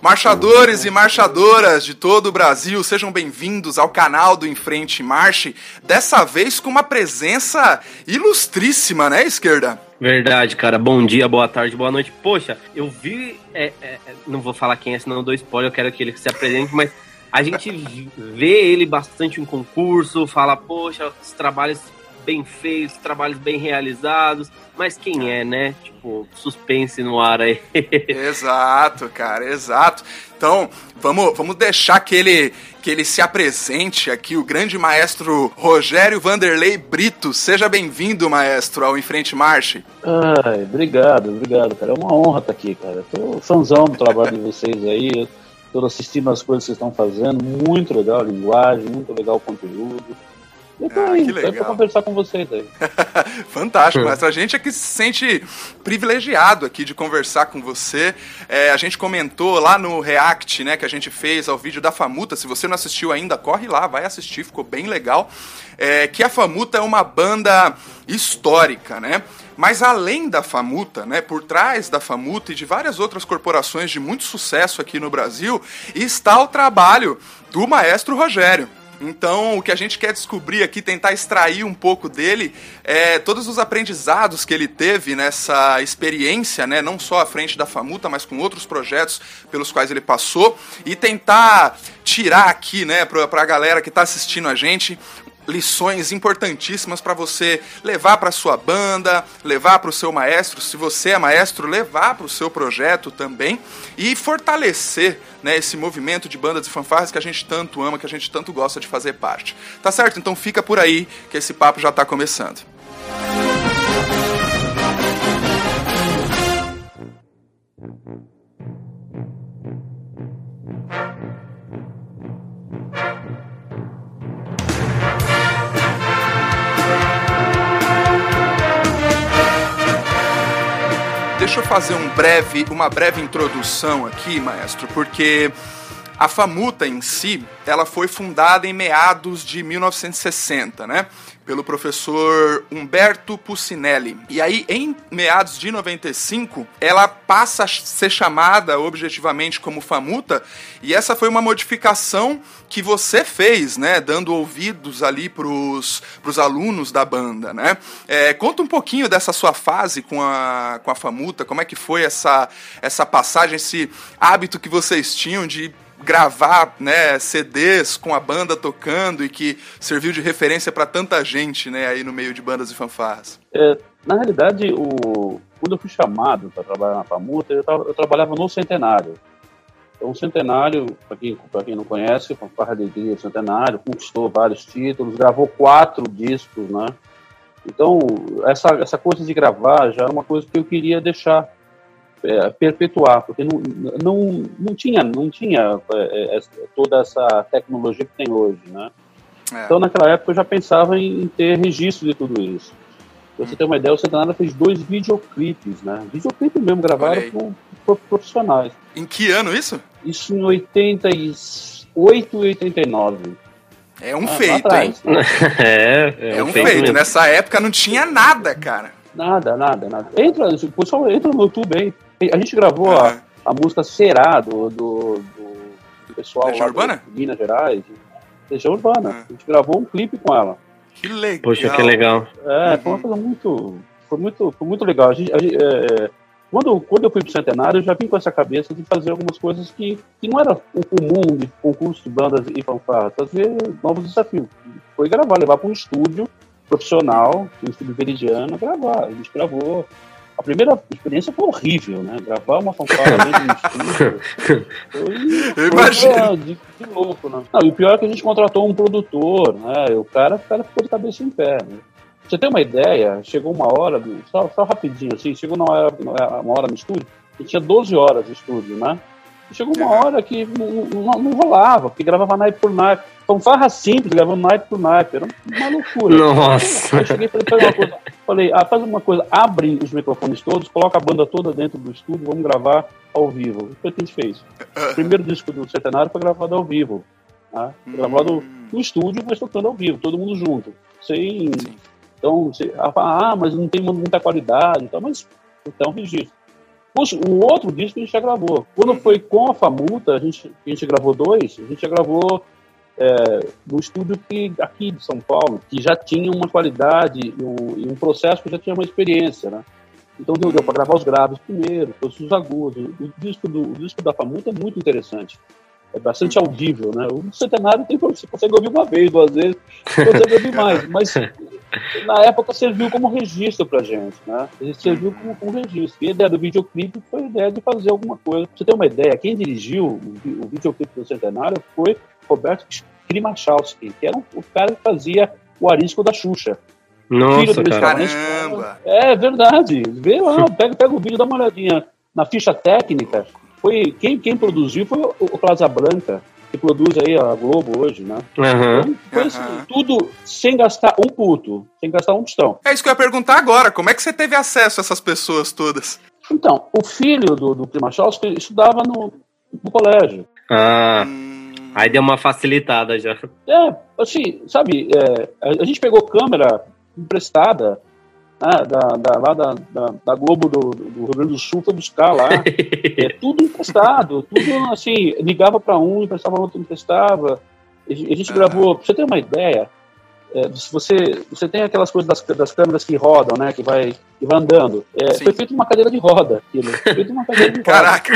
Marchadores e marchadoras de todo o Brasil, sejam bem-vindos ao canal do Enfrente Marche, dessa vez com uma presença ilustríssima, né, esquerda? Verdade, cara. Bom dia, boa tarde, boa noite. Poxa, eu vi. É, é, é não vou falar quem é, senão eu dou spoiler, eu quero que ele se apresente, mas a gente vê ele bastante em concurso, fala, poxa, os trabalhos bem feitos, trabalhos bem realizados, mas quem é, né? Tipo, suspense no ar aí. exato, cara, exato. Então, vamos, vamos deixar que ele, que ele se apresente aqui, o grande maestro Rogério Vanderlei Brito. Seja bem-vindo, maestro, ao Enfrente Marche. Ai, obrigado, obrigado, cara. É uma honra estar aqui, cara. Eu tô fãzão do trabalho de vocês aí. Estou assistindo as coisas que vocês estão fazendo. Muito legal a linguagem, muito legal o conteúdo. Eu tô ah, aí, que legal. pra conversar com vocês aí. Fantástico, mas a gente é que se sente privilegiado aqui de conversar com você. É, a gente comentou lá no React, né, que a gente fez ao vídeo da Famuta. Se você não assistiu ainda, corre lá, vai assistir, ficou bem legal. É, que a Famuta é uma banda histórica, né? Mas além da Famuta, né, por trás da Famuta e de várias outras corporações de muito sucesso aqui no Brasil, está o trabalho do maestro Rogério. Então, o que a gente quer descobrir aqui, tentar extrair um pouco dele, é todos os aprendizados que ele teve nessa experiência, né, não só à frente da Famuta, mas com outros projetos pelos quais ele passou, e tentar tirar aqui, né, para a galera que está assistindo a gente, lições importantíssimas para você levar para sua banda, levar para o seu maestro, se você é maestro, levar para o seu projeto também e fortalecer né, esse movimento de bandas e fanfarras que a gente tanto ama, que a gente tanto gosta de fazer parte. Tá certo? Então fica por aí que esse papo já está começando. Deixa eu fazer um breve, uma breve introdução aqui, maestro, porque a Famuta em si, ela foi fundada em meados de 1960, né? Pelo professor Humberto Pucinelli. E aí, em meados de 95, ela passa a ser chamada objetivamente como Famuta, e essa foi uma modificação que você fez, né? Dando ouvidos ali pros, pros alunos da banda, né? É, conta um pouquinho dessa sua fase com a, com a Famuta, como é que foi essa, essa passagem, esse hábito que vocês tinham de gravar né, CDs com a banda tocando e que serviu de referência para tanta gente né, aí no meio de bandas e fanfarras? É, na realidade, o, quando eu fui chamado para trabalhar na Famuta, eu, eu, trabalhava no Centenário. Então, o Centenário, para quem, quem não conhece, Fanfarra de Dia Centenário, conquistou vários títulos, gravou quatro discos, né? Então, essa, essa coisa de gravar já era uma coisa que eu queria deixar é, perpetuar, porque não, não, não tinha, não tinha é, é, toda essa tecnologia que tem hoje, né? É. Então, naquela época, eu já pensava em, em ter registro de tudo isso. Pra você ter uma ideia, o Centenário fez dois videoclipes, né? Videoclipe mesmo, gravaram por, profissionais. Em que ano isso? Isso em 88 e 89. É um ah, feito, hein? é, é, é um, feito. feito. Nessa época não tinha nada, cara. Nada, nada, nada. Entra, pessoal entra no YouTube aí, a gente gravou uhum. a, a, música Será, do, do, do pessoal Legião Urbana? de Minas Gerais. Legião Urbana. Uhum. A gente gravou um clipe com ela. Que legal. Poxa, que legal. É, uhum. foi uma coisa muito. Foi muito, foi muito legal. A gente, a gente, é, é, quando, quando eu fui pro Centenário, eu já vim com essa cabeça de fazer algumas coisas que, que não era o comum de concurso de bandas e fanfarras, fazer novos desafios. Foi gravar, levar para um estúdio profissional, um estúdio veridiano, gravar. A gente gravou a primeira experiência foi horrível, né? Gravar uma fanfarra dentro do estúdio. Foi, Eu imagino. De, de louco, né? Não, e o pior é que a gente contratou um produtor, né? E o cara, o cara ficou de cabeça em pé, né? você tem uma ideia, chegou uma hora, só, só rapidinho assim, chegou uma hora, uma hora no estúdio, e tinha 12 horas de estúdio, né? Chegou uma hora que não, não, não rolava, porque gravava naipe por naipe. Fanfarra simples, gravando naipe por naipe. Era uma loucura. Nossa. Eu cheguei e falei, faz uma coisa. Falei, ah, faz uma coisa, abre os microfones todos, coloca a banda toda dentro do estúdio, vamos gravar ao vivo. Foi o que a gente fez. O primeiro disco do Centenário foi gravado ao vivo. Né? Foi gravado hum. no estúdio, mas tocando ao vivo, todo mundo junto. Sem. Então, você, ah, mas não tem muita qualidade, então, mas então registro. O outro disco a gente já gravou. Quando foi com a Famuta, a gente, a gente gravou dois, a gente já gravou é, no estúdio que, aqui de São Paulo, que já tinha uma qualidade e um, e um processo que já tinha uma experiência, né? Então deu, deu para gravar os graves primeiro, todos os agudos. O disco, do, o disco da Famuta é muito interessante. É bastante audível, né? O Centenário tem, você consegue ouvir uma vez, duas vezes, consegue ouvir mais. Mas na época serviu como registro pra gente, né? Ele serviu como, como registro. E a ideia do videoclipe foi a ideia de fazer alguma coisa. Pra você ter uma ideia, quem dirigiu o, videoclipe do Centenário foi Roberto Krimachowski, que era o cara que fazia o arisco da Xuxa. Nossa, cara. Caramba! É verdade. Vê lá, pega, pega o vídeo, dá uma olhadinha na ficha técnica. Foi, quem, quem produziu foi o, o Plaza Branca, que produz aí a Globo hoje, né? Uhum. Então, foi assim, tudo sem gastar um puto, sem gastar um tostão. É isso que eu ia perguntar agora. Como é que você teve acesso a essas pessoas todas? Então, o filho do, do Klimachowski estudava no, no colégio. Ah. Aí deu uma facilitada já. É, assim, sabe, é, a, a gente pegou câmera emprestada né, da, da, lá da, da, da Globo do, do, Rio Grande do Sul foi buscar lá. é tudo emprestado, tudo assim, ligava para um, emprestava outro, emprestava. A gente gravou, pra você ter uma ideia, é, você, você tem aquelas coisas das, das câmeras que rodam, né? Que vai, que vai andando. É, foi feito uma cadeira de roda. Aquilo. Foi feito uma cadeira de roda. Caraca!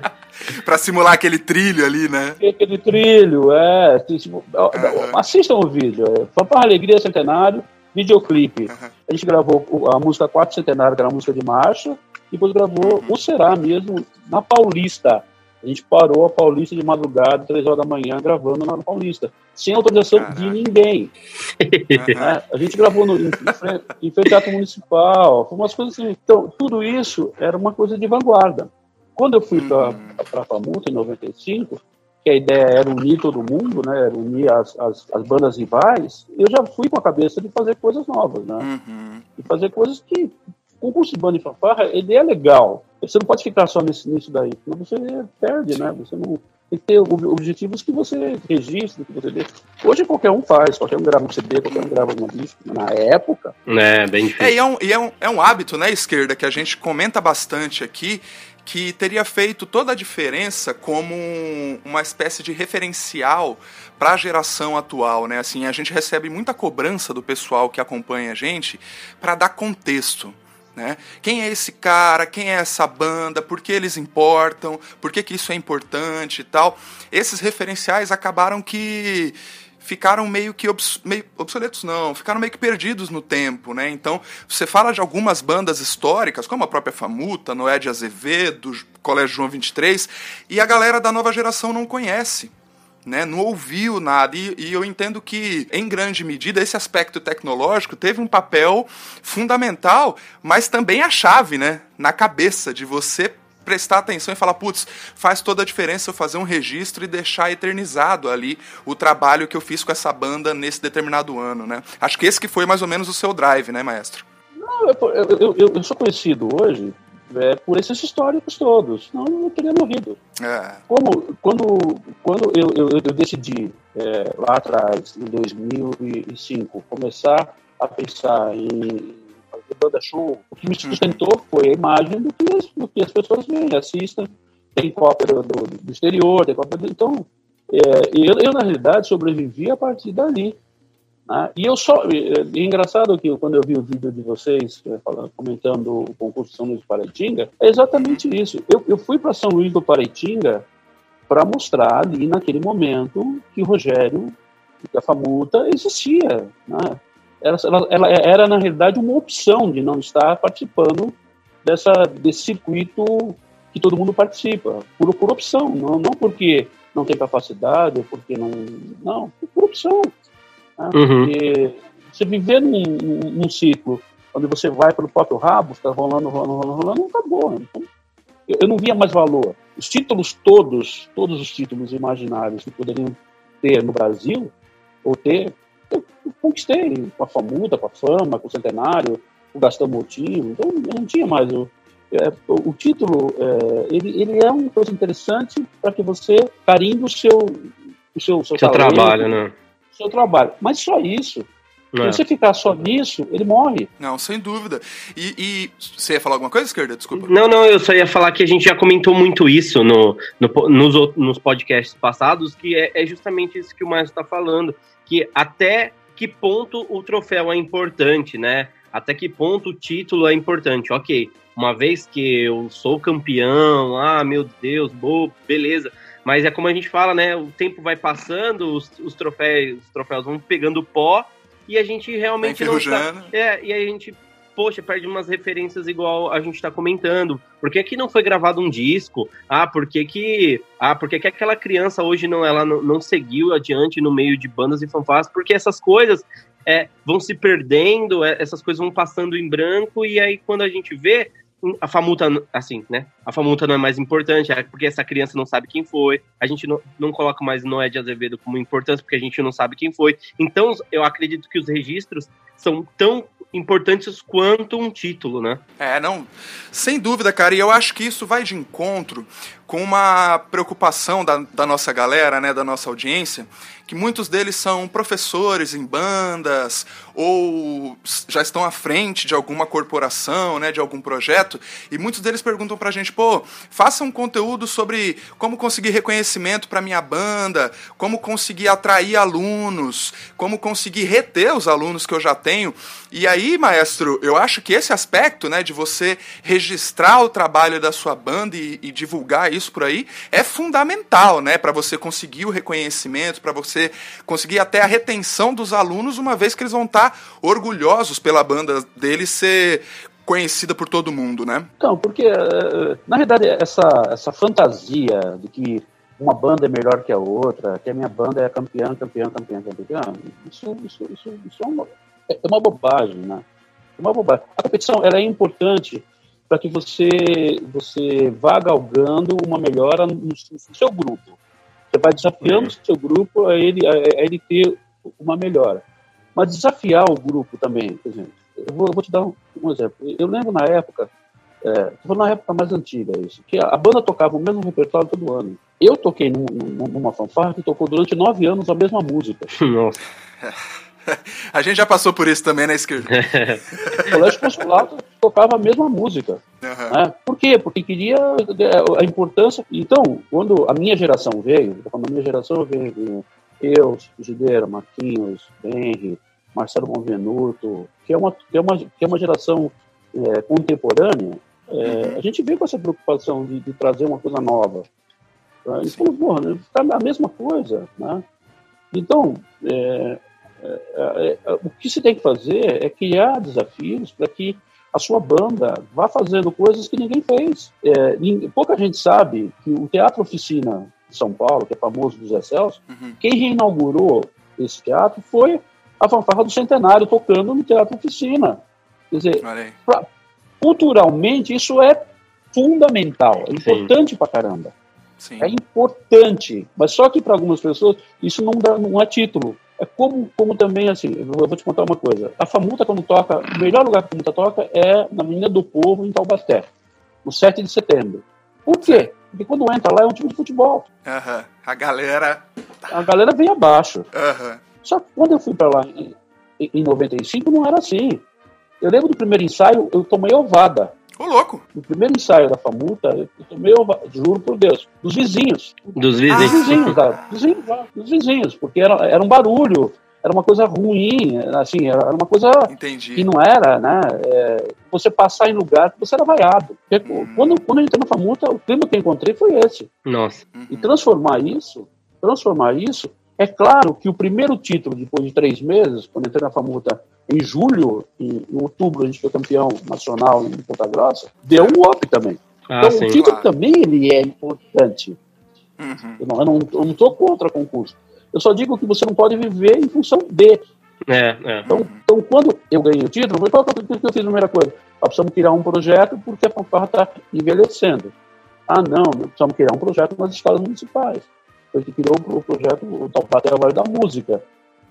pra simular aquele trilho ali, né? Aquele trilho, é. Tipo, uhum. Assistam o vídeo. É, Fanfarra Alegria Centenário, videoclipe. Uhum. A gente gravou a música Quatro Centenário, que era a música de marcha, e depois gravou uhum. o Será mesmo, na Paulista. A gente parou a Paulista de madrugada, três horas da manhã, gravando na Paulista, sem autorização Caraca. de ninguém. é, a gente gravou no, em, frente, em frente ao Teatro Municipal, foi umas coisas assim. Então, tudo isso era uma coisa de vanguarda. Quando eu fui para uhum. a Famuta, em 95, que a ideia era unir todo mundo, né, era unir as, as, as, bandas rivais, eu já fui com a cabeça de fazer coisas novas, né? Uhum. E fazer coisas que o concurso de banda e fanfarra, ele é legal. Você não pode ficar só nesse, nisso daí, senão você perde, né? Você não tem que ter objetivos que você registre, que você dê. Hoje qualquer um faz, qualquer um grava um CD, qualquer um grava uma disco. Na época. É, bem difícil. É, e é um, e é um, é um hábito, né, esquerda, que a gente comenta bastante aqui, que teria feito toda a diferença como uma espécie de referencial para a geração atual, né? Assim, a gente recebe muita cobrança do pessoal que acompanha a gente para dar contexto. Né? Quem é esse cara? Quem é essa banda? Por que eles importam? Por que, que isso é importante e tal? Esses referenciais acabaram que ficaram meio que obs meio obsoletos, não, ficaram meio que perdidos no tempo, né? Então, você fala de algumas bandas históricas, como a própria Famuta, Noé de Azevedo, Colégio João 23, e a galera da nova geração não conhece né, não ouviu nada. E, e, eu entendo que, em grande medida, esse aspecto tecnológico teve um papel fundamental, mas também a chave né, na cabeça de você prestar atenção e falar, putz, faz toda a diferença eu fazer um registro e deixar eternizado ali o trabalho que eu fiz com essa banda nesse determinado ano, né? Acho que esse que foi mais ou menos o seu drive, né, maestro? Não, eu, eu, eu, eu sou conhecido hoje é, por esses históricos todos, senão eu teria morrido. É. Como, quando quando eu, eu, decidi, é, lá atrás, em 2005, começar a pensar em banda show, o que me sustentou foi a imagem do que as, do que as pessoas veem, assistem, tem cópia do, do exterior, tem cópia do, Então, é, eu, eu, na realidade, sobrevivi a partir dali. Né? E eu só. É, é engraçado que quando eu vi o vídeo de vocês é, falando, comentando o concurso de São Luís do Paraitinga, é exatamente isso. Eu, eu fui para São Luís do Paraitinga para mostrar ali naquele momento que o Rogério, que a Famuta existia. Né? Ela, ela, ela, era, na realidade, uma opção de não estar participando dessa, desse circuito que todo mundo participa, por, por opção, não, não porque não tem capacidade, ou porque não. Não, por opção. Né? Uhum. Porque você viver num, num, ciclo onde você vai pelo próprio rabo, está rolando, rolando, rolando, rolando, não acabou. Então, eu, eu, não via mais valor. Os títulos todos, todos os títulos imaginários que poderiam ter no Brasil, ou ter, conquistei com a famuta, com a fama, com o centenário, o Gastão Motinho, então eu não tinha mais o, é, o título, é, ele, ele é uma coisa interessante para que você carimbe o seu, o seu, seu, seu trabalho, né? seu trabalho. Mas só isso. É. Se você ficar só nisso, ele morre. Não, sem dúvida. E, e, você ia falar alguma coisa, esquerda? Desculpa. Não, não, eu só ia falar que a gente já comentou muito isso no, no nos, nos podcasts passados, que é, é justamente isso que o Márcio está falando, que até que ponto o troféu é importante, né? Até que ponto o título é importante. Ok, uma vez que eu sou campeão, ah, meu Deus, boa, beleza. Mas é como a gente fala, né? O tempo vai passando, os, os troféus, os troféus vão pegando pó e a gente realmente não tá, é, e a gente poxa, perde umas referências igual a gente está comentando. Por que, que não foi gravado um disco? Ah, por que que, ah, por que, que aquela criança hoje não, ela não, não seguiu adiante no meio de bandas e fanfarras? Porque essas coisas é, vão se perdendo, é, essas coisas vão passando em branco, e aí quando a gente vê, a famuta, assim, né? A famuta não é mais importante, é porque essa criança não sabe quem foi. A gente não, não coloca mais Noé de Azevedo como importante, porque a gente não sabe quem foi. Então, eu acredito que os registros são tão importantes quanto um título, né? É, não, sem dúvida, cara, e eu acho que isso vai de encontro com uma preocupação da, da nossa galera, né, da nossa audiência, que muitos deles são professores em bandas ou já estão à frente de alguma corporação, né, de algum projeto, e muitos deles perguntam pra gente, pô, faça um conteúdo sobre como conseguir reconhecimento para minha banda, como conseguir atrair alunos, como conseguir reter os alunos que eu já tenho. E aí, maestro, eu acho que esse aspecto, né, de você registrar o trabalho da sua banda e, e divulgar isso por aí, é fundamental, né, para você conseguir o reconhecimento, para você conseguir até a retenção dos alunos, uma vez que eles vão estar orgulhosos pela banda deles ser conhecida por todo mundo, né? Então, porque, eh, na verdade, essa, essa fantasia de que uma banda é melhor que a outra, que a minha banda é campeã, campeã, campeã, campeã, isso, isso, isso, isso é, uma, é uma bobagem, né? É uma bobagem. A competição ela é importante para que você, você vá galgando uma melhora no, no seu grupo. Você vai desafiando o seu grupo a ele, a, a, ele ter uma melhora. Mas desafiar o grupo também, por exemplo. Eu vou, eu vou te dar um, um, exemplo. Eu lembro na época, é, na época mais antiga isso, que a, a, banda tocava o mesmo repertório todo ano. Eu toquei num, num, numa fanfarra que tocou durante nove anos a mesma música. Nossa. A gente já passou por isso também na esquerda. o Colégio Consulado tocava a mesma música. Uhum. Né? Por quê? Porque queria é, a importância. Então, quando a minha geração veio, quando a minha geração veio, eu, Gideira, Marquinhos, Henry, Marcelo Monvenuto, que é uma, que é uma, que é uma geração é, contemporânea, é, a gente veio com essa preocupação de, de trazer uma coisa nova. Né? E falou, porra, tá a mesma coisa, né? Então, é, é, é, o que se tem que fazer é criar desafios para que a sua banda vá fazendo coisas que ninguém fez. É, pouca gente sabe que o Teatro Oficina de São Paulo, que é famoso dos Zé Celso, uhum. quem reinaugurou esse teatro foi a fanfarra do Centenário tocando no Teatro Oficina. Quer dizer, pra, culturalmente isso é fundamental, é importante Sim. pra caramba. Sim. É importante, mas só que para algumas pessoas isso não, dá, não é título. É como, como também, assim, eu vou te contar uma coisa. A Famuta, quando toca, o melhor lugar que a Famuta toca é na Avenida do Povo, em Taubaté, no 7 de setembro. Por quê? Porque quando entra lá é um time de futebol. Uhum. A galera. A galera vem abaixo. Uhum. Só que quando eu fui para lá em, em 95, não era assim. Eu lembro do primeiro ensaio, eu tomei ovada. Ô, louco! No primeiro ensaio da Famuta, eu tomei, juro por Deus, dos vizinhos. Dos vizinhos? Dos vizinhos, cara. Dos vizinhos, dos vizinhos, porque era, era um barulho, era uma coisa ruim, assim, era uma coisa Entendi. que não era, né? É, você passar em lugar que você era vaiado. Hum. Quando, quando eu entrei na Famuta, o clima que eu encontrei foi esse. Nossa. E transformar isso, transformar isso é claro que o primeiro título, depois de três meses, quando entrei na Famuta em julho, em, em outubro a gente foi campeão nacional em Ponta Grossa, deu um up também. Ah, então sim, o título claro. também ele é importante. Uhum. Eu, eu, eu não estou contra concurso. Eu só digo que você não pode viver em função de. É, é. Então, então, quando eu ganhei o título, qual foi o que eu fiz a primeira coisa? Nós precisamos criar um projeto porque a fanfarra está envelhecendo. Ah, não, precisamos criar um projeto nas escolas municipais foi que criou o projeto o Taubaté Vale da Música.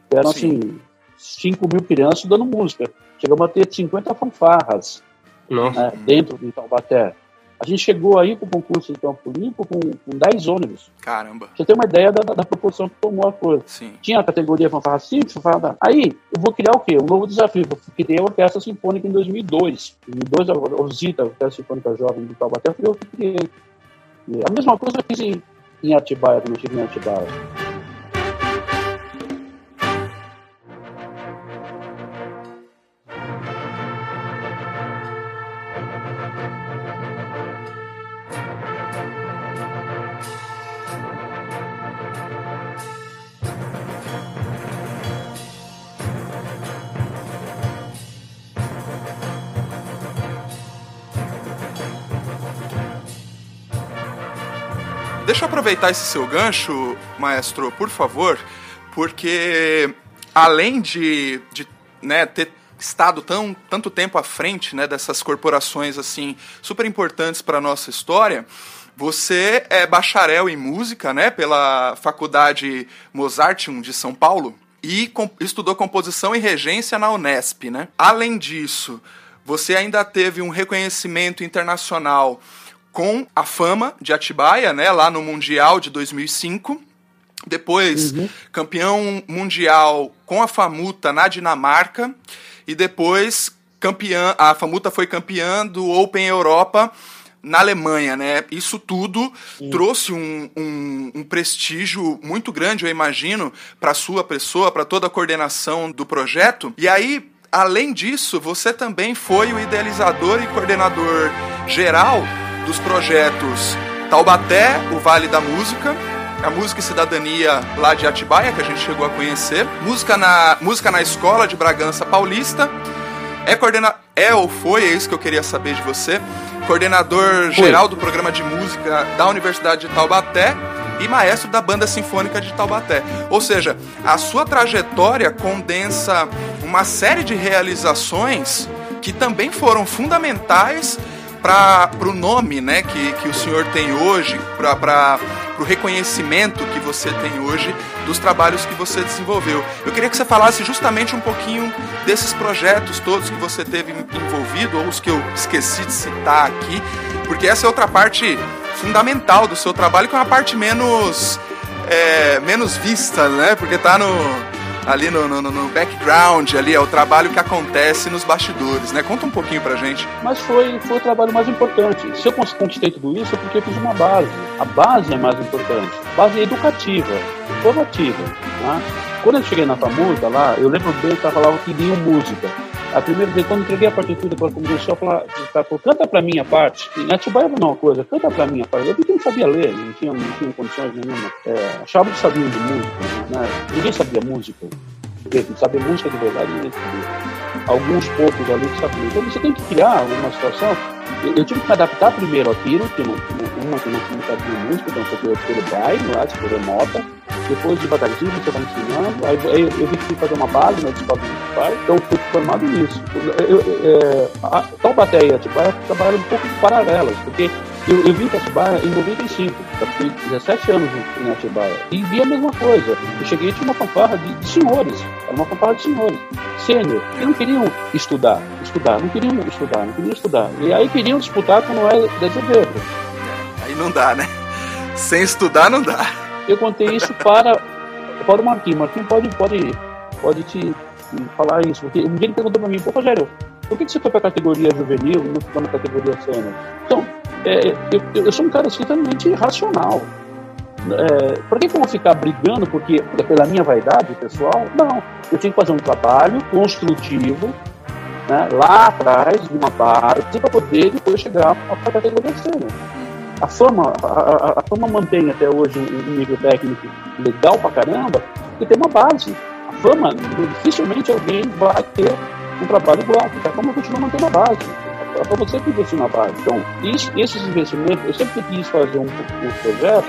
Que eram, Sim. assim, 5 mil crianças dando música. Chegamos a ter 50 fanfarras né, dentro de Taubaté. A gente chegou aí com o concurso de Campo Limpo com, com 10 ônibus. Caramba. Você tem uma ideia da, da, da proporção que tomou a coisa. Sim. Tinha a categoria fanfarra simples, fanfarra... Aí, eu vou criar o quê? Um novo desafio. Eu criei a Orquestra Sinfônica em 2002. Em 2002, a Osita, a Orquestra Sinfônica Jovem de Taubaté, foi eu que criei. E a mesma coisa eu fiz em, em Atibaia, quando eu estive em Atibaia. Aproveitar esse seu gancho, maestro, por favor, porque além de, de né, ter estado tão, tanto tempo à frente né, dessas corporações assim super importantes para a nossa história, você é bacharel em música né, pela Faculdade Mozartium de São Paulo e com, estudou composição e regência na Unesp. Né? Além disso, você ainda teve um reconhecimento internacional com a fama de Atibaia, né, lá no Mundial de 2005. Depois, uhum. campeão mundial com a Famuta na Dinamarca. E depois, campeã, a Famuta foi campeã do Open Europa na Alemanha, né? Isso tudo Sim. trouxe um, um, um, prestígio muito grande, eu imagino, para sua pessoa, para toda a coordenação do projeto. E aí, além disso, você também foi o idealizador e coordenador geral dos projetos Taubaté, o Vale da Música, a Música e Cidadania lá de Atibaia, que a gente chegou a conhecer, Música na, música na Escola de Bragança Paulista, é, coordena é ou foi, é isso que eu queria saber de você, coordenador geral do programa de música da Universidade de Taubaté e maestro da Banda Sinfônica de Taubaté. Ou seja, a sua trajetória condensa uma série de realizações que também foram fundamentais para o nome né, que, que o senhor tem hoje, para o reconhecimento que você tem hoje dos trabalhos que você desenvolveu. Eu queria que você falasse justamente um pouquinho desses projetos todos que você teve envolvido, ou os que eu esqueci de citar aqui, porque essa é outra parte fundamental do seu trabalho, que é uma parte menos, é, menos vista, né? Porque está no ali no, no, no, background, ali é o trabalho que acontece nos bastidores, né? Conta um pouquinho pra gente. Mas foi, foi o trabalho mais importante. Se eu conquistei tudo isso é porque eu fiz uma base. A base é mais importante. Base educativa, formativa. Né? Quando eu cheguei na FAMURTA lá, eu lembro bem que ela falava que queriam música. A primeira vez, quando entreguei a partitura para começou a falar, falou, canta para mim a parte. E Atibaia não uma coisa, canta para mim a parte. Eu não sabia ler, não tinha, não tinha condições nenhuma. É, achava que sabia de música, né? ninguém sabia música. Sabia música de verdade, ninguém sabia. Alguns poucos ali que sabiam. Então você tem que criar uma situação. Eu, eu tive que adaptar primeiro àquilo, que não, uma que não tinha sabia música, então foi pelo baile, lá, tipo, nota depois devagarzinho você vai ensinando, aí, eu vi que fazer uma base na né, escola municipal, então fui formado nisso. Eu, eu, é, a Taubaté e Atibaia trabalham um pouco paralelas, porque eu, eu vim para Atibaia em 95, eu fiquei 17 anos em Atibaia, e vi a mesma coisa. Eu cheguei e tinha uma fanfarra de, de senhores, era uma fanfarra de senhores, sênior, que não queriam estudar, estudar, não queriam estudar, não queriam estudar. E aí queriam disputar com o Noé de Azevedo. Aí não dá, né? Sem estudar não dá. Eu contei isso para, para o Marquinhos. Marquinhos pode, pode, pode te falar isso. Porque um dia ele perguntou para mim, pô, Rogério, por que, que você foi para a categoria juvenil e não ficou na categoria sênior? Então, é, eu, eu, sou um cara extremamente racional. É, por que, que eu vou ficar brigando porque, pela minha vaidade pessoal? Não. Eu tinha que fazer um trabalho construtivo né, lá atrás, de uma base, para poder depois chegar para a categoria sênior a fama, a, a, fama mantém até hoje um, nível técnico legal pra caramba, porque tem uma base. A fama, dificilmente alguém vai ter um trabalho igual, porque a fama continua mantendo a base. É para você que investir na base. Então, isso, esses investimentos, eu sempre quis fazer um, um projeto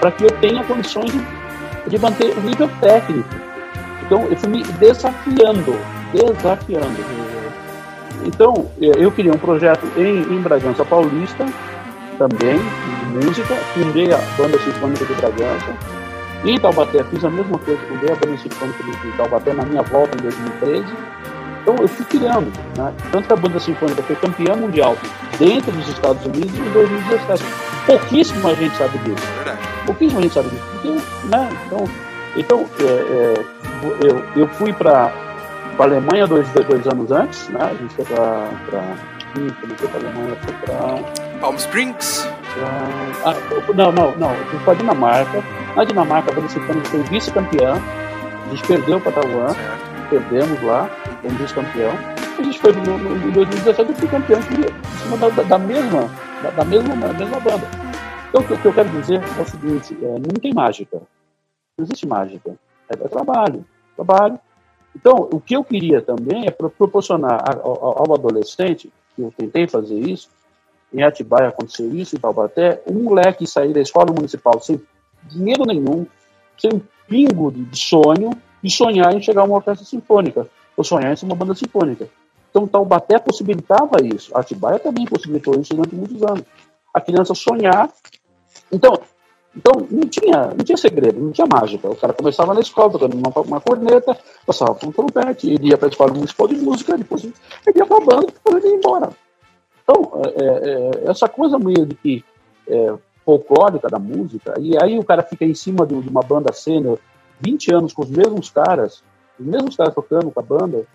para que eu tenha condições de, de manter o nível técnico. Então, eu fui me desafiando, desafiando. Então, eu queria um projeto em, em Bragança Paulista, também, de música, fundei a Banda Sinfônica de Bragança. Em Taubaté, fiz a mesma coisa, fundei a Banda Sinfônica de Taubaté na minha volta em 2013. Então eu fui criando, né? tanto que a banda sinfônica foi campeã mundial dentro dos Estados Unidos em 2017. Pouquíssima gente sabe disso. Pouquíssima gente sabe disso. Porque, né? Então, então é, é, eu, eu fui para a Alemanha dois, dois anos antes, né? A gente foi para. Hum, foi para a Alemanha, foi para. Palm Springs? Pra, ah, não, não, não. Eu fui para a Dinamarca. Na Dinamarca, a banda sinfônica foi vice-campeã. A gente perdeu para Taiwan. Certo perdemos lá, como vice-campeão. A gente foi no, em 2017 eu fui campeão em cima da, da, mesma, da, da, mesma, da mesma banda. Então o que, o que eu quero dizer é o seguinte, é, não tem mágica. Não existe mágica. É, é, trabalho. Trabalho. Então, o que eu queria também é proporcionar ao, ao adolescente, que eu tentei fazer isso, em Atibaia aconteceu isso, em Taubaté, um moleque sair da escola municipal sem dinheiro nenhum, sem um pingo de sonho, e sonhar em chegar a uma orquestra sinfônica, ou sonhar em ser uma banda sinfônica. Então, Taubaté possibilitava isso. A Atibaia também possibilitou isso durante muitos anos. A criança sonhar. Então, então não, tinha, não tinha segredo, não tinha mágica. O cara começava na escola tocando uma, uma corneta, passava por um trompete, iria para a escola municipal de música, depois ia para a banda e depois ia embora. Então, é, é, é, essa coisa meio de que é, folclórica da música, e aí o cara fica em cima de, de uma banda sênior 20 anos com os mesmos caras, os mesmos caras tocando com a banda.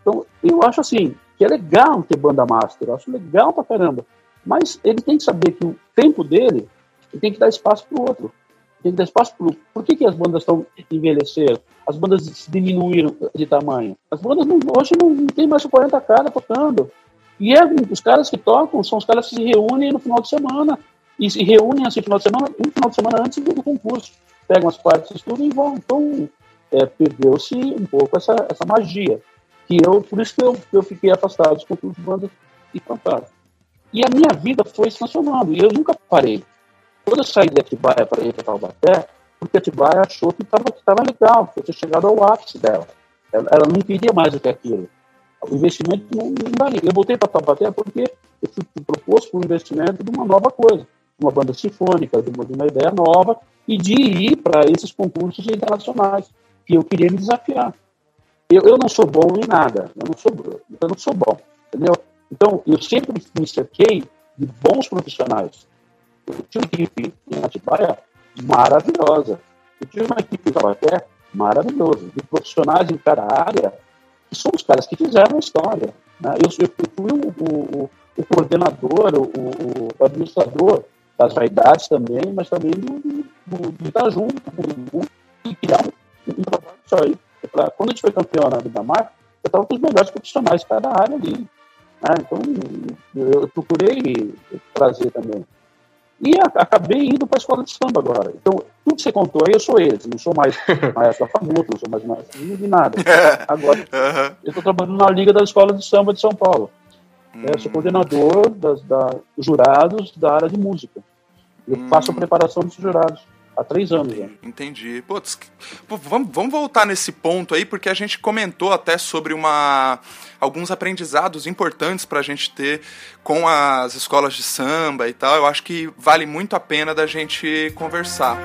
Então, eu acho assim, que é legal ter banda master, eu acho legal pra caramba. Mas ele tem que saber que o tempo dele, ele tem que dar espaço pro outro. Tem que dar espaço pro. Por que, que as bandas estão envelhecendo? As bandas diminuíram de tamanho. As bandas não, hoje não, não tem mais 40 caras tocando. E é, os caras que tocam são os caras que se reúnem no final de semana. E se reúnem assim no final de semana, um final de semana antes do concurso pegam as partes tudo e vão. Então, é, perdeu-se um pouco essa, essa magia. Que eu, por isso que eu, eu fiquei afastado dos concursos de bandas e cantar. E a minha vida foi estacionando, e eu nunca parei. Quando eu saí de Atibaia para ir para Taubaté, porque Atibaia achou que estava legal, que eu tinha chegado ao ápice dela. Ela, ela, não queria mais do que aquilo. O investimento não, não daria. Eu voltei para Taubaté porque eu fui proposto um investimento de uma nova coisa, uma banda sinfônica, de uma, de uma ideia nova, e de ir para esses concursos internacionais, que eu queria me desafiar. Eu, eu não sou bom em nada, eu não sou, eu não sou bom, entendeu? Então, eu sempre me cerquei de bons profissionais. Eu tinha uma equipe em Atibaia maravilhosa. Eu tinha uma equipe em Tabaté maravilhosa, de profissionais em cada área, que são os caras que fizeram a história. Né? Eu, eu, fui o, o, o coordenador, o, o administrador das vaidades também, mas também do, do, de estar junto com o mundo e criar um, um trabalho só aí. Pra, quando a gente foi campeão na Dinamarca, eu estava com os melhores profissionais de cada área ali. Né? Então, eu procurei trazer também. E a, acabei indo para a escola de samba agora. Então, tudo que você contou aí, eu sou esse. Não sou mais maestro famoso, não sou mais maestro de nada. Agora, uhum. eu estou trabalhando na Liga das Escolas de Samba de São Paulo. Hum. Eu sou coordenador das, da, jurados da área de música. Eu hum. faço a preparação dos jurados há três anos já. Entendi. Putz, vamos, vamos voltar nesse ponto aí, porque a gente comentou até sobre uma alguns aprendizados importantes para a gente ter com as escolas de samba e tal. Eu acho que vale muito a pena da gente conversar.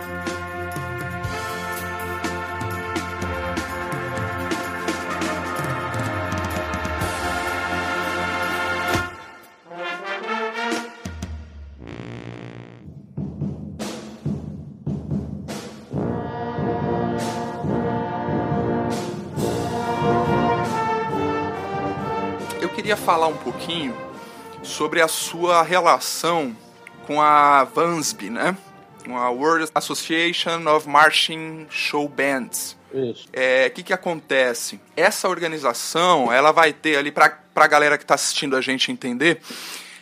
Queria falar um pouquinho sobre a sua relação com a VANSB, né? Com a World Association of Marching Show Bands. Isso. É, o que que acontece? Essa organização, ela vai ter ali, para a galera que está assistindo a gente entender,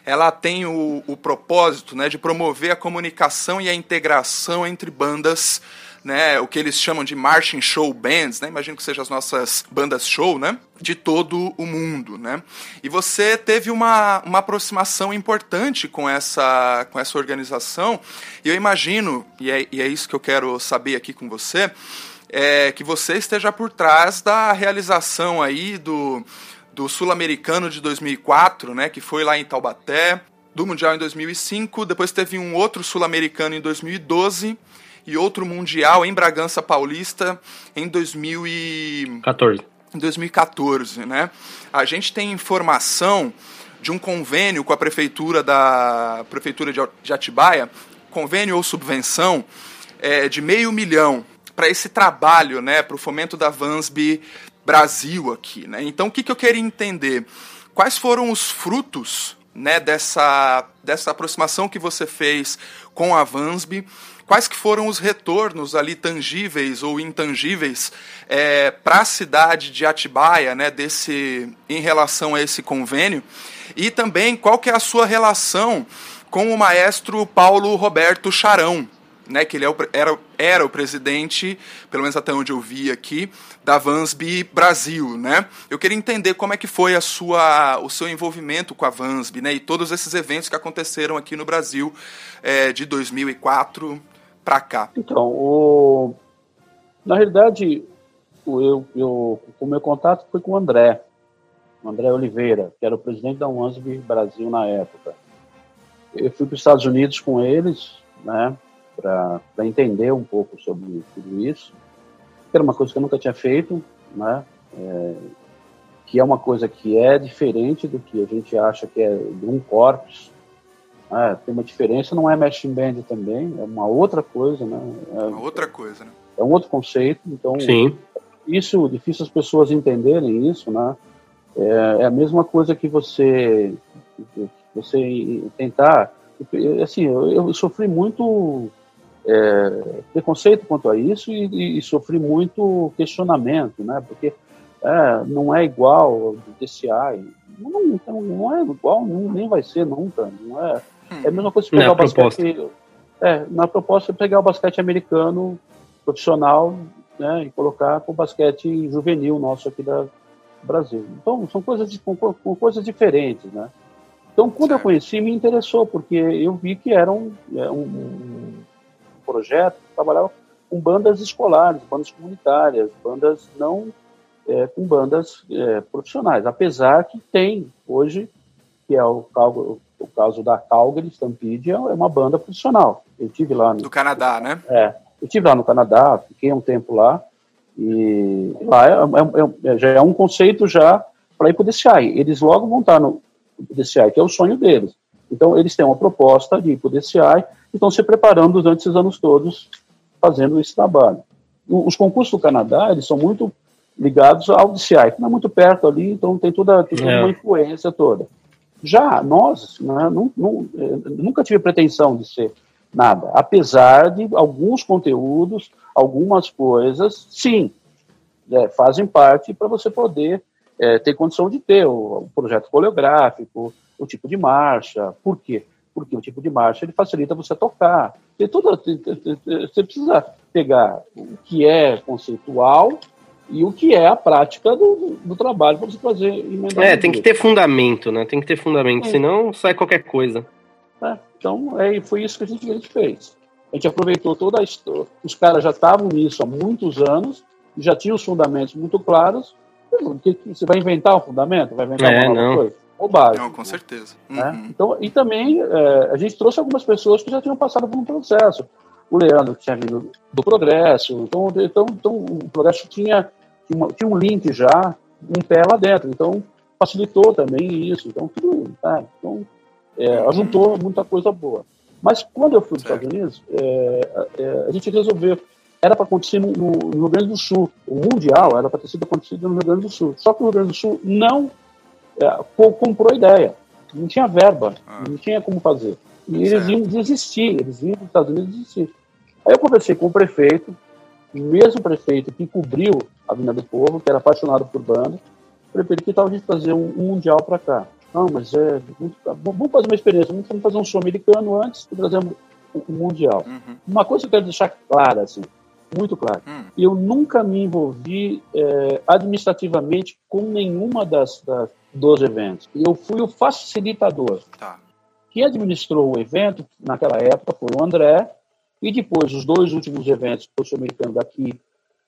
ela tem o, o propósito né, de promover a comunicação e a integração entre bandas né, o que eles chamam de marching show bands, né? Imagino que sejam as nossas bandas show, né? De todo o mundo, né? E você teve uma, uma aproximação importante com essa, com essa organização, e eu imagino, e é, e é isso que eu quero saber aqui com você, é que você esteja por trás da realização aí do, do Sul-Americano de 2004, né? Que foi lá em Taubaté, do Mundial em 2005, depois teve um outro Sul-Americano em 2012 e outro Mundial em Bragança Paulista em 2014. em 2014, né? A gente tem informação de um convênio com a prefeitura da prefeitura de Atibaia, convênio ou subvenção é, de meio milhão para esse trabalho, né, para o fomento da Vansby Brasil aqui, né? Então, o que, que eu queria entender? Quais foram os frutos, né, dessa, dessa aproximação que você fez com a Vansby? Quais que foram os retornos ali tangíveis ou intangíveis é, para a cidade de Atibaia, né, desse, em relação a esse convênio? E também qual que é a sua relação com o maestro Paulo Roberto Charão, né, que ele é era, era o presidente, pelo menos até onde eu vi aqui, da Vansby Brasil, né? Eu queria entender como é que foi a sua, o seu envolvimento com a Vansby, né, e todos esses eventos que aconteceram aqui no Brasil é, de 2004 para cá. Então, o, na realidade, o, eu, eu, o meu contato foi com o André, o André Oliveira, que era o presidente da Vansby Brasil na época. Eu fui para os Estados Unidos com eles, né? para entender um pouco sobre tudo isso. Era uma coisa que eu nunca tinha feito, né? É, que é uma coisa que é diferente do que a gente acha que é de um corpus. Né? Tem uma diferença, não é machine band também, é uma outra coisa, né? É uma outra coisa, né? É um outro conceito, então Sim. isso difícil as pessoas entenderem isso, né? É, é a mesma coisa que você você tentar assim eu, eu sofri muito é, preconceito quanto a isso e, e, sofri muito questionamento, né? Porque é, não é igual ao DCI, não, não, não é igual, não, nem vai ser nunca, não é. É a mesma coisa que pegar o basquete. É, na proposta é pegar o basquete americano profissional, né, e colocar com o basquete juvenil nosso aqui da Brasil. Então são coisas com, com coisas diferentes, né? Então quando eu conheci me interessou porque eu vi que era um, é, um projeto que trabalhava com bandas escolares, bandas comunitárias, bandas não é, com bandas é, profissionais, apesar que tem hoje, que é o, o caso da Calgary Stampede, é uma banda profissional. Eu tive lá no do Canadá, né? É, eu tive lá no Canadá, fiquei um tempo lá e lá é, é, é já é um conceito já para ir para o DCI. Eles logo vão estar no DCI, que é o sonho deles. Então eles têm uma proposta de ir para o DCI estão se preparando durante esses anos todos fazendo esse trabalho. Os concursos do Canadá, eles são muito ligados ao DCI, que não é muito perto ali, então tem toda, toda é. uma influência toda. Já nós, né, não, não, eh, nunca tive pretensão de ser nada, apesar de alguns conteúdos, algumas coisas, sim, é, fazem parte para você poder é, ter condição de ter o, o projeto coreográfico, o tipo de marcha. Por quê? porque o tipo de marcha ele facilita você tocar. Tem toda, você precisa pegar o que é conceitual e o que é a prática do, do trabalho para você fazer emendar. É, tem que ter fundamento, né? Tem que ter fundamento, é. senão sai qualquer coisa. É, então, é, foi isso que a gente, a gente fez. A gente aproveitou toda a história. Os caras já estavam nisso há muitos anos, já tinham os fundamentos muito claros. Você vai inventar um fundamento? Vai inventar é, uma não. coisa? bobagem. Não, com certeza. Né? Uhum. Então, e também é, a gente trouxe algumas pessoas que já tinham passado por um processo. O Leandro, que tinha vindo do Progresso, então, então, então o Progresso tinha, tinha, um link já, um pé lá dentro, então facilitou também isso. Então, tudo, tá, então é, ajuntou muita coisa boa. Mas quando eu fui para os Estados Unidos, é, é, a gente resolveu era para acontecer no, no, Rio Grande do Sul. O Mundial era para ter sido acontecido no Rio Grande do Sul. Só que o Rio Grande do Sul não é, comprou a ideia. Não tinha verba, ah. não tinha como fazer. E eles iam desistir, eles iam para os Estados Unidos desistir. Aí eu conversei com o prefeito, o mesmo prefeito que cobriu a Vinda do Povo, que era apaixonado por banda, prefeito, que tal a gente fazer um, um mundial para cá? Não, mas é. Vamos fazer uma experiência, vamos fazer um show americano antes de trazer um, um mundial. Uhum. Uma coisa que eu quero deixar clara, assim, muito clara. Uhum. Eu nunca me envolvi é, administrativamente com nenhuma das, das dos eventos. Eu fui o facilitador. Tá. Quem administrou o evento naquela época foi o André, e depois os dois últimos eventos que eu sou americano daqui,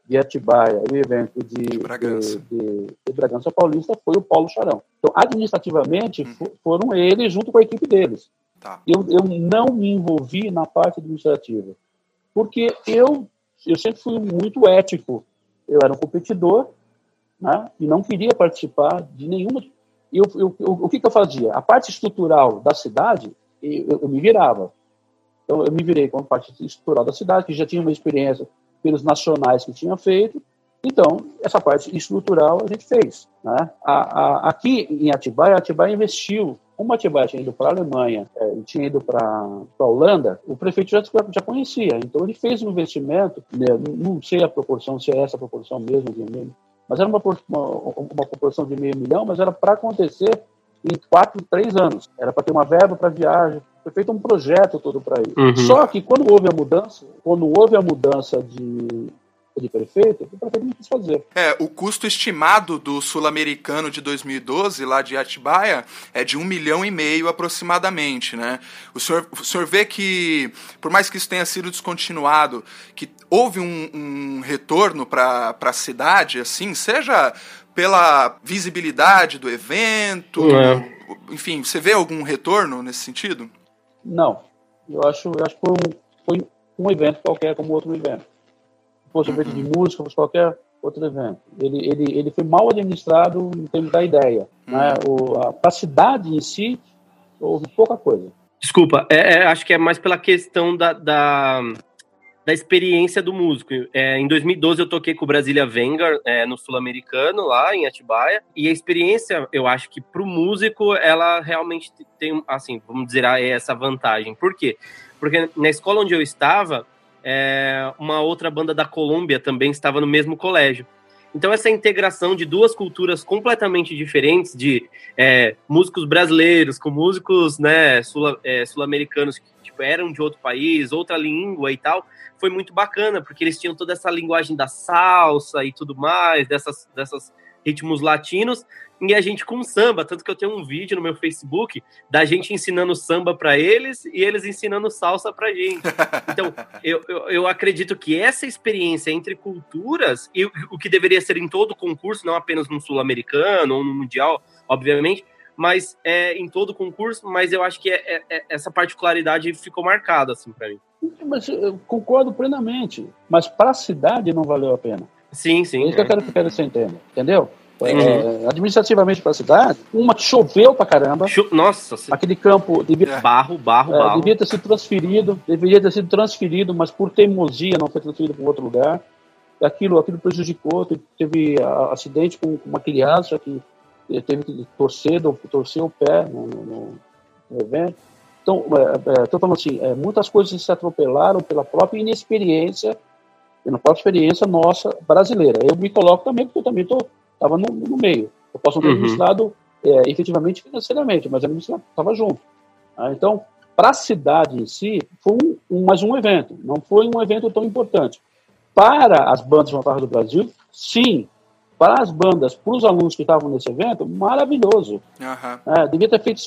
de Atibaia, e o evento de Bragança. De, de, de Bragança Paulista, foi o Paulo Charão. Então, administrativamente, hum. foram eles junto com a equipe deles. Tá. Eu, eu não me envolvi na parte administrativa, porque eu, eu sempre fui muito ético. Eu era um competidor, né? e não queria participar de nenhuma. Eu, eu, eu, o que, que eu fazia? A parte estrutural da cidade, eu, eu me virava. Então, eu me virei com a parte estrutural da cidade, que já tinha uma experiência pelos nacionais que tinha feito. Então, essa parte estrutural a gente fez. Né? A, a, aqui em Atibaia, Atibaia investiu como Atibaia tinha ido para a Alemanha é, e tinha ido para a Holanda, o prefeito já, já conhecia. Então ele fez um investimento, né, não sei a proporção, se é essa proporção mesmo meio, mas era uma, uma, uma proporção de meio milhão, mas era para acontecer em quatro, três anos. Era para ter uma verba para viagem, foi feito um projeto todo para isso. Uhum. Só que quando houve a mudança, quando houve a mudança de, de prefeito, o prefeito não quis fazer. É, o custo estimado do sul-americano de 2012, lá de Atibaia, é de um milhão e meio aproximadamente, né? O senhor, o senhor vê que, por mais que isso tenha sido descontinuado, que houve um, um retorno para a cidade, assim, seja pela visibilidade do evento, é. enfim, você vê algum retorno nesse sentido? Não, eu acho, eu acho que foi um, foi um evento qualquer como outro evento fosse um evento de música, fosse qualquer outro evento. Ele, ele, ele foi mal administrado em termos da ideia. Né? O, a, a cidade em si, houve pouca coisa. Desculpa, é, é, acho que é mais pela questão da, da, da experiência do músico. É, em 2012 eu toquei com o Brasília Vengar é, no Sul-Americano, lá em Atibaia, e a experiência, eu acho que para o músico, ela realmente tem, assim, vamos dizer, essa vantagem. Por quê? Porque na escola onde eu estava, é, uma outra banda da Colômbia também estava no mesmo colégio. Então, essa integração de duas culturas completamente diferentes, de é, músicos brasileiros com músicos né, é, sul-americanos sul que tipo, eram de outro país, outra língua e tal, foi muito bacana, porque eles tinham toda essa linguagem da salsa e tudo mais, dessas, dessas ritmos latinos, e a gente com samba, tanto que eu tenho um vídeo no meu Facebook da gente ensinando samba para eles e eles ensinando salsa pra gente. Então, eu, eu, eu, acredito que essa experiência entre culturas, e o que deveria ser em todo concurso, não apenas no sul-americano ou no mundial, obviamente, mas é, em todo concurso, mas eu acho que é, é, é essa particularidade ficou marcada assim para mim. Mas eu concordo plenamente, mas para a cidade não valeu a pena. Sim, sim. É isso que eu quero que você entenda, entendeu? É, administrativamente para a cidade, uma choveu para caramba. Nossa, aquele campo devia, barro, barro, é, barro. devia ter sido transferido, deveria ter sido transferido, mas por teimosia não foi transferido para outro lugar. Aquilo, aquilo prejudicou, teve, teve acidente com, com uma criança que teve que torcer, torcer o pé no, no, no evento. Então, é, é, falando assim, é, muitas coisas se atropelaram pela própria inexperiência, pela própria experiência nossa brasileira. Eu me coloco também, porque eu também estou estava no, no, meio. Eu posso não ter uhum. administrado é, efetivamente financeiramente, mas administração estava junto. Ah, então, para a cidade em si, foi um, um, mais um evento, não foi um evento tão importante. Para as bandas de fanfarra do Brasil, sim. Para as bandas, para os alunos que estavam nesse evento, maravilhoso. Uhum. É, devia ter feito,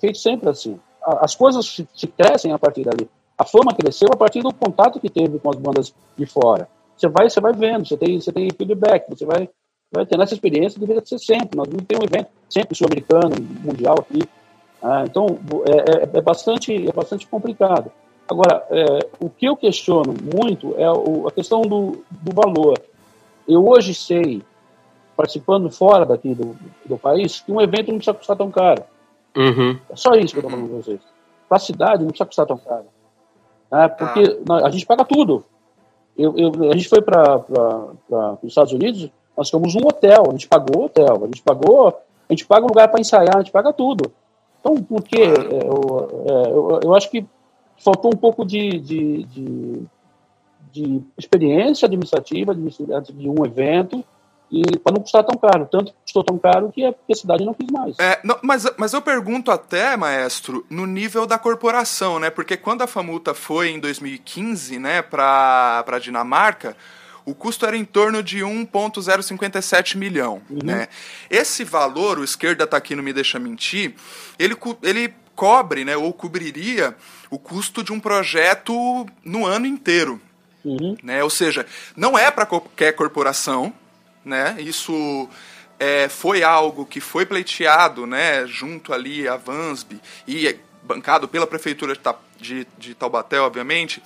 feito sempre assim. As coisas se, se crescem a partir dali. A fama cresceu a partir do contato que teve com as bandas de fora. Você vai, você vai vendo, você tem, você tem feedback, você vai vai ter essa experiência, deveria ser sempre. Nós não temos um evento sempre sul-americano, mundial aqui. Ah, então, é, é, é, bastante, é bastante complicado. Agora, é, o que eu questiono muito é o, a questão do, do valor. Eu hoje sei, participando fora daqui do, do país, que um evento não precisa custar tão caro. Uhum. É só isso que eu estou falando com vocês. Para a cidade não precisa custar tão caro. É, porque ah. a gente paga tudo. Eu, eu, a gente foi para os Estados Unidos, nós ficamos num hotel, a gente pagou o hotel, a gente pagou, a gente paga um lugar para ensaiar, a gente paga tudo. Então, por quê? É, eu, é, eu, eu, acho que faltou um pouco de, de, de, de experiência administrativa de um evento e para não custar tão caro. Tanto custou tão caro que a, cidade não quis mais. É, não, mas, mas eu pergunto até, maestro, no nível da corporação, né? Porque quando a Famuta foi em 2015, né, para a Dinamarca o custo era em torno de 1,057 milhão. Uhum. Né? Esse valor, o esquerda está aqui, não me deixa mentir, ele, ele cobre, né, ou cobriria o custo de um projeto no ano inteiro. Uhum. Né? Ou seja, não é para qualquer corporação, né? Isso é, foi algo que foi pleiteado, né, junto ali a Vansby e bancado pela prefeitura de de, de Taubaté, obviamente.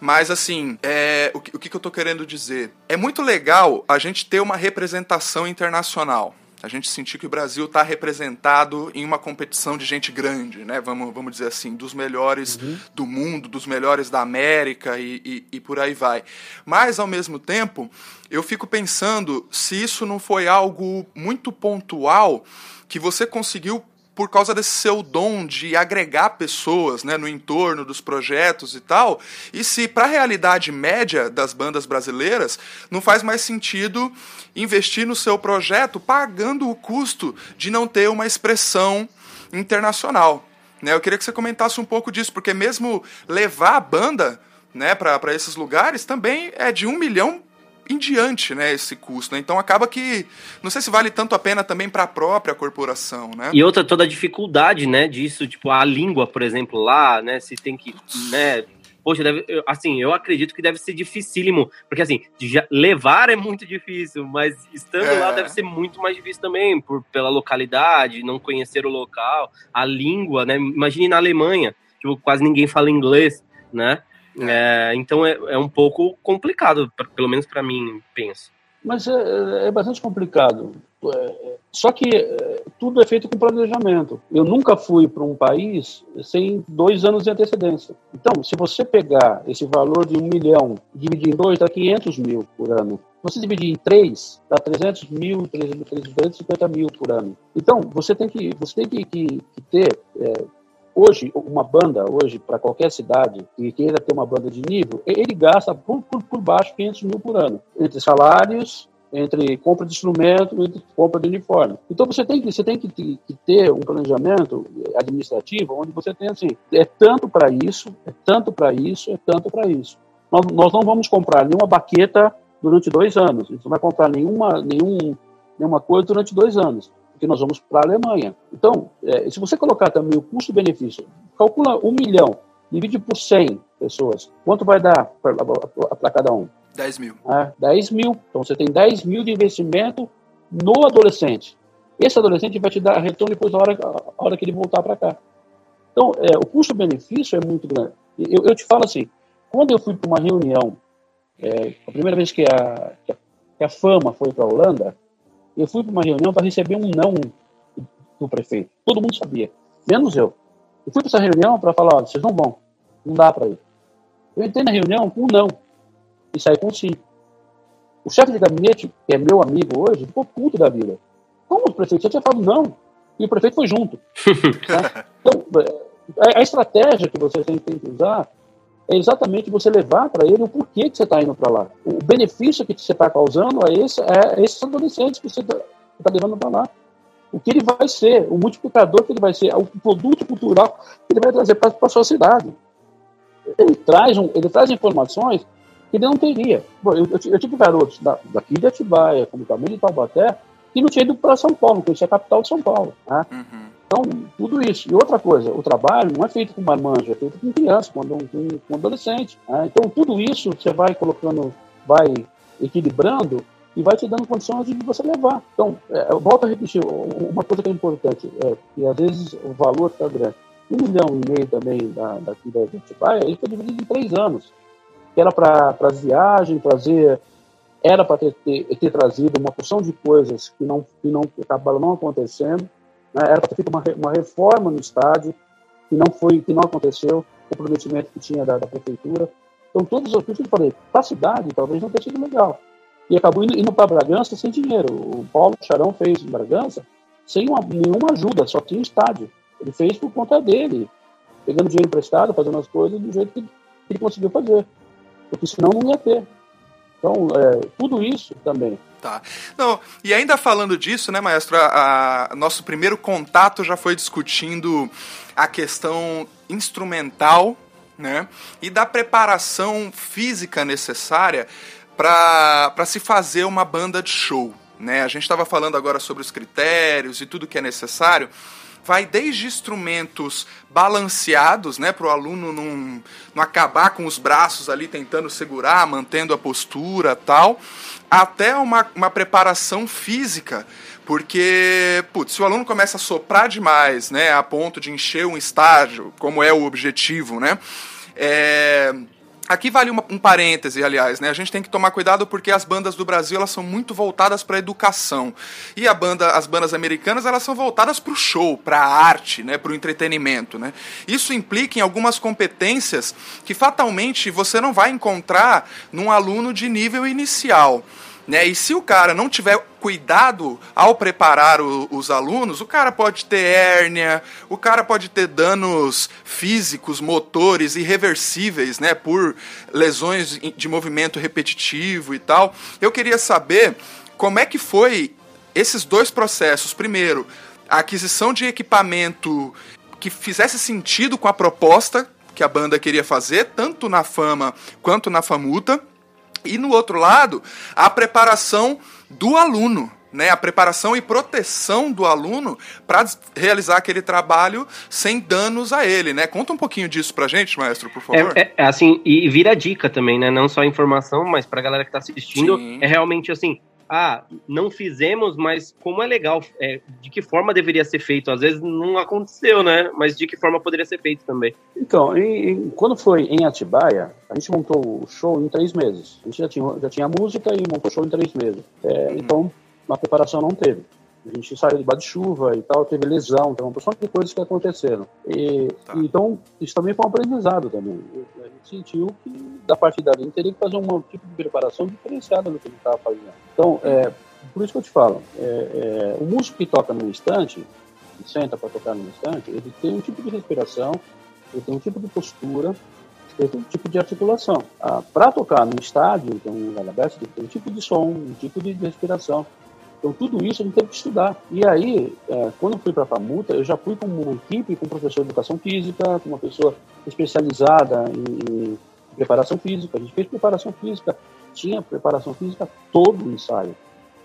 Mas, assim, é, o, que, o que eu tô querendo dizer? É muito legal a gente ter uma representação internacional. A gente sentir que o Brasil está representado em uma competição de gente grande, né? Vamos, vamos dizer assim, dos melhores uhum. do mundo, dos melhores da América e, e, e por aí vai. Mas, ao mesmo tempo, eu fico pensando se isso não foi algo muito pontual que você conseguiu por causa desse seu dom de agregar pessoas né, no entorno dos projetos e tal, e se para a realidade média das bandas brasileiras não faz mais sentido investir no seu projeto pagando o custo de não ter uma expressão internacional. Né? Eu queria que você comentasse um pouco disso, porque mesmo levar a banda né, para esses lugares também é de um milhão em diante, né, esse custo. Né? Então acaba que não sei se vale tanto a pena também para a própria corporação, né? E outra toda a dificuldade, né, disso, tipo a língua, por exemplo, lá, né, se tem que, né, poxa, deve, assim, eu acredito que deve ser dificílimo, porque assim, levar é muito difícil, mas estando é. lá deve ser muito mais difícil também, por, pela localidade, não conhecer o local, a língua, né? Imagine na Alemanha, tipo, quase ninguém fala inglês, né? É, então é, é um pouco complicado, pelo menos para mim, penso. Mas é, é bastante complicado. É, só que é, tudo é feito com planejamento. Eu nunca fui para um país sem dois anos de antecedência. Então, se você pegar esse valor de um milhão, dividir em dois, dá 500 mil por ano. Você dividir em três, dá 300 mil, 350 mil por ano. Então, você tem que, você tem que, que, que ter é, Hoje, uma banda, hoje, para qualquer cidade que queira ter uma banda de nível, ele gasta por, por, por baixo 500 mil por ano, entre salários, entre compra de instrumento, entre compra de uniforme. Então você tem que você tem que, que ter um planejamento administrativo onde você tem assim é tanto para isso, é tanto para isso, é tanto para isso. Nós, nós não vamos comprar nenhuma baqueta durante dois anos. A gente não vai comprar nenhuma nenhum nenhuma coisa durante dois anos nós vamos para a Alemanha. Então, é, se você colocar também o custo-benefício, calcula um milhão, divide por 100 pessoas, quanto vai dar para cada um? 10 mil. É, 10 mil. Então, você tem 10 mil de investimento no adolescente. Esse adolescente vai te dar retorno depois da hora, a hora que ele voltar para cá. Então, é, o custo-benefício é muito grande. Eu, eu, te falo assim, quando eu fui para uma reunião, é, a primeira vez que a, que a Fama foi para a Holanda, eu fui para uma reunião para receber um não do prefeito. Todo mundo sabia, menos eu. Eu fui para essa reunião para falar: olha, vocês não vão, não dá para ir. Eu entrei na reunião com um não e saí com um sim. O chefe de gabinete, que é meu amigo hoje, ficou puto da vida. Como o prefeito já tinha falado não? E o prefeito foi junto. né? Então, é, a estratégia que você tem que usar é exatamente você levar para ele o porquê que você está indo para lá. O benefício que você está causando a, esse, a esses adolescentes que você está tá levando para lá. O que ele vai ser, o multiplicador que ele vai ser, o produto cultural que ele vai trazer para a sua cidade. Ele traz, um, ele traz informações que ele não teria. Bom, eu, eu, eu tive garotos da, daqui de Atibaia, como também de Taubaté, que não tinha ido para São Paulo, que é a capital de São Paulo. Né? Uhum. Então, tudo isso. E outra coisa, o trabalho não é feito com marmanjo, é feito com criança, com, com, com adolescente. Né? Então, tudo isso você vai colocando, vai equilibrando e vai te dando condições de você levar. Então, é, volto a repetir, uma coisa que é importante, é que às vezes o valor está grande. Um milhão e meio também da, daqui da Atibaia, ele foi dividido em três anos. Era para as viagens, trazer era para ter, ter, ter, trazido uma porção de coisas que não, que não que acabaram não acontecendo né? Era feito uma, uma reforma no estádio, que não foi, que não aconteceu, o prometimento que tinha da, da prefeitura. Então, todos os que eu falei, para a cidade, talvez não tenha sido legal. E acabou indo, indo para Bragança sem dinheiro. O Paulo Charão fez em Bragança sem uma, nenhuma ajuda, só tinha estádio. Ele fez por conta dele, pegando dinheiro emprestado, fazendo as coisas do jeito que ele conseguiu fazer. Porque senão não ia ter. Então, é, tudo isso também Tá. Não, e ainda falando disso, né, maestro, a, a, nosso primeiro contato já foi discutindo a questão instrumental, né, e da preparação física necessária para se fazer uma banda de show, né? A gente estava falando agora sobre os critérios e tudo que é necessário, vai desde instrumentos balanceados, né, para o aluno não, não acabar com os braços ali tentando segurar, mantendo a postura tal, até uma, uma preparação física. Porque, putz, se o aluno começa a soprar demais, né, a ponto de encher um estágio, como é o objetivo, né, é, Aqui vale uma, um parêntese, aliás, né? A gente tem que tomar cuidado porque as bandas do Brasil elas são muito voltadas para educação e a banda, as bandas americanas elas são voltadas para o show, para a arte, né? Para o entretenimento, né? Isso implica em algumas competências que fatalmente você não vai encontrar num aluno de nível inicial. Né? E se o cara não tiver cuidado ao preparar o, os alunos, o cara pode ter hérnia, o cara pode ter danos físicos, motores irreversíveis, né, por lesões de movimento repetitivo e tal. Eu queria saber como é que foi esses dois processos. Primeiro, a aquisição de equipamento que fizesse sentido com a proposta que a banda queria fazer, tanto na fama quanto na famuta. E no outro lado, a preparação do aluno, né, a preparação e proteção do aluno para realizar aquele trabalho sem danos a ele, né? Conta um pouquinho disso pra gente, maestro, por favor. É, é assim, e vira dica também, né? Não só informação, mas pra galera que tá assistindo, Sim. é realmente assim, ah, não fizemos, mas como é legal, é, de que forma deveria ser feito? Às vezes não aconteceu, né? Mas de que forma poderia ser feito também? Então, em, em, quando foi em Atibaia, a gente montou o show em três meses. A gente já tinha, já tinha música e montou o show em três meses. É, uhum. Então, a preparação não teve. A gente saiu de de chuva e tal, teve lesão, então uma porção de coisas que aconteceram. E, tá. Então, isso também foi um aprendizado também. A gente sentiu que, da parte da teria que fazer um tipo de preparação diferenciada do que a gente estava fazendo. Então, é, por isso que eu te falo, é, é, o músico que toca no instante, que senta para tocar no instante, ele tem um tipo de respiração, ele tem um tipo de postura, ele tem um tipo de articulação. Ah, para tocar no estádio, então, um lugar aberto, ele tem um tipo de som, um tipo de respiração. Então, tudo isso a gente teve que estudar. E aí, é, quando eu fui para a FAMUTA, eu já fui com uma equipe, com um professor de educação física, com uma pessoa especializada em, em preparação física. A gente fez preparação física, tinha preparação física todo o ensaio.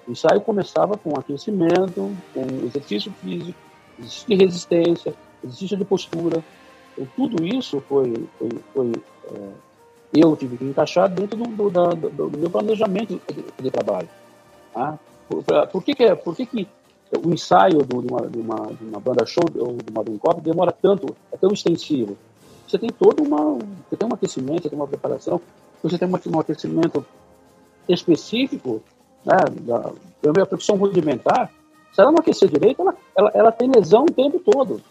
O ensaio começava com aquecimento, com exercício físico, exercício de resistência, exercício de postura. Então, tudo isso foi, foi, foi é, eu tive que encaixar dentro do, do, do, do meu planejamento de, de trabalho. Tá? Por, por, que, que, é, por que, que o ensaio de, uma, de, uma, de uma banda show ou de uma Pop demora tanto, é tão extensivo? Você tem todo uma, você tem um aquecimento, você tem uma preparação, você tem um aquecimento específico, né, da, da profissão rudimentar, se ela não aquecer direito, ela, ela, ela tem lesão o tempo todo.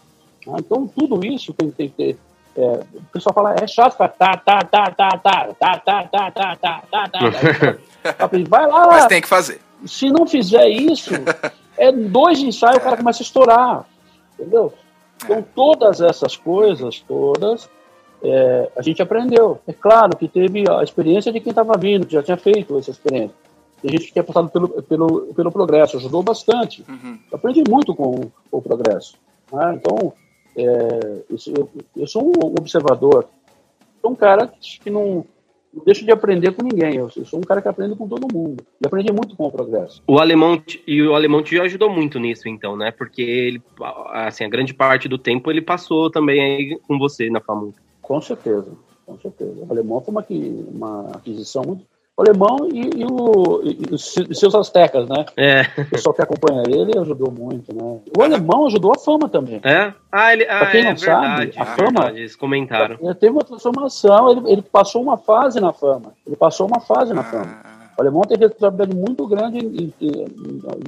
Né? Então, tudo isso tem, tem que ter. É, o pessoal fala, é chato, tá, tá, tá, tá, tá, tá, tá, tá, tá, tá, tá, tá, tá. Vai lá. Mas tem que fazer. Se não fizer isso, é dois ensaios, o cara começa a estourar. Entendeu? Então, todas essas coisas, todas, é, a gente aprendeu. É claro que teve a experiência de quem estava vindo, que já tinha feito essa experiência. Tem gente que tinha passado pelo, pelo, pelo progresso, ajudou bastante. Uhum. Aprendi muito com, com o progresso. Né? Então, é, eu, eu, sou um observador, sou um cara que não, não deixo de aprender com ninguém. Eu, sou um cara que aprende com todo mundo. E aprendi muito com o progresso. O alemão e o alemão te ajudou muito nisso, então, né? Porque ele, assim, a grande parte do tempo ele passou também aí com você na FAMU. Com certeza, com certeza. O alemão foi uma, uma aquisição muito o alemão e, e, o, e, os seus astecas, né? É. O pessoal que acompanha ele ajudou muito, né? O alemão ajudou a fama também. É? Ah, ele, ah, pra quem é, não verdade, sabe, a fama. Verdade, eles comentaram. Ele teve uma transformação, ele, ele, passou uma fase na fama. Ele passou uma fase na fama. O alemão teve trabalho muito grande em, em, em,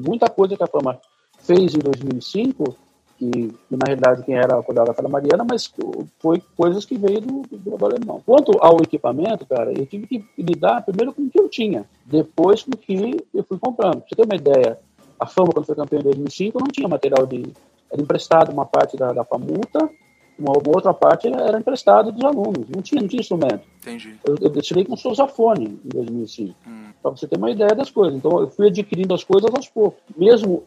muita coisa que a fama fez em 2005 que, na realidade quem era a coreógrafa era Mariana, mas foi coisas que veio do, do, alemão. Quanto ao equipamento, cara, eu tive que lidar primeiro com o que eu tinha, depois com o que eu fui comprando. Pra você ter uma ideia, a Fama, quando foi campeã em 2005, não tinha material de... Era emprestado uma parte da, da FAMUTA, uma, uma outra parte era, emprestado dos alunos, não tinha, não tinha instrumento. Entendi. Eu, eu destilei com o Sousafone em 2005, hum. para você ter uma ideia das coisas. Então, eu fui adquirindo as coisas aos poucos. Mesmo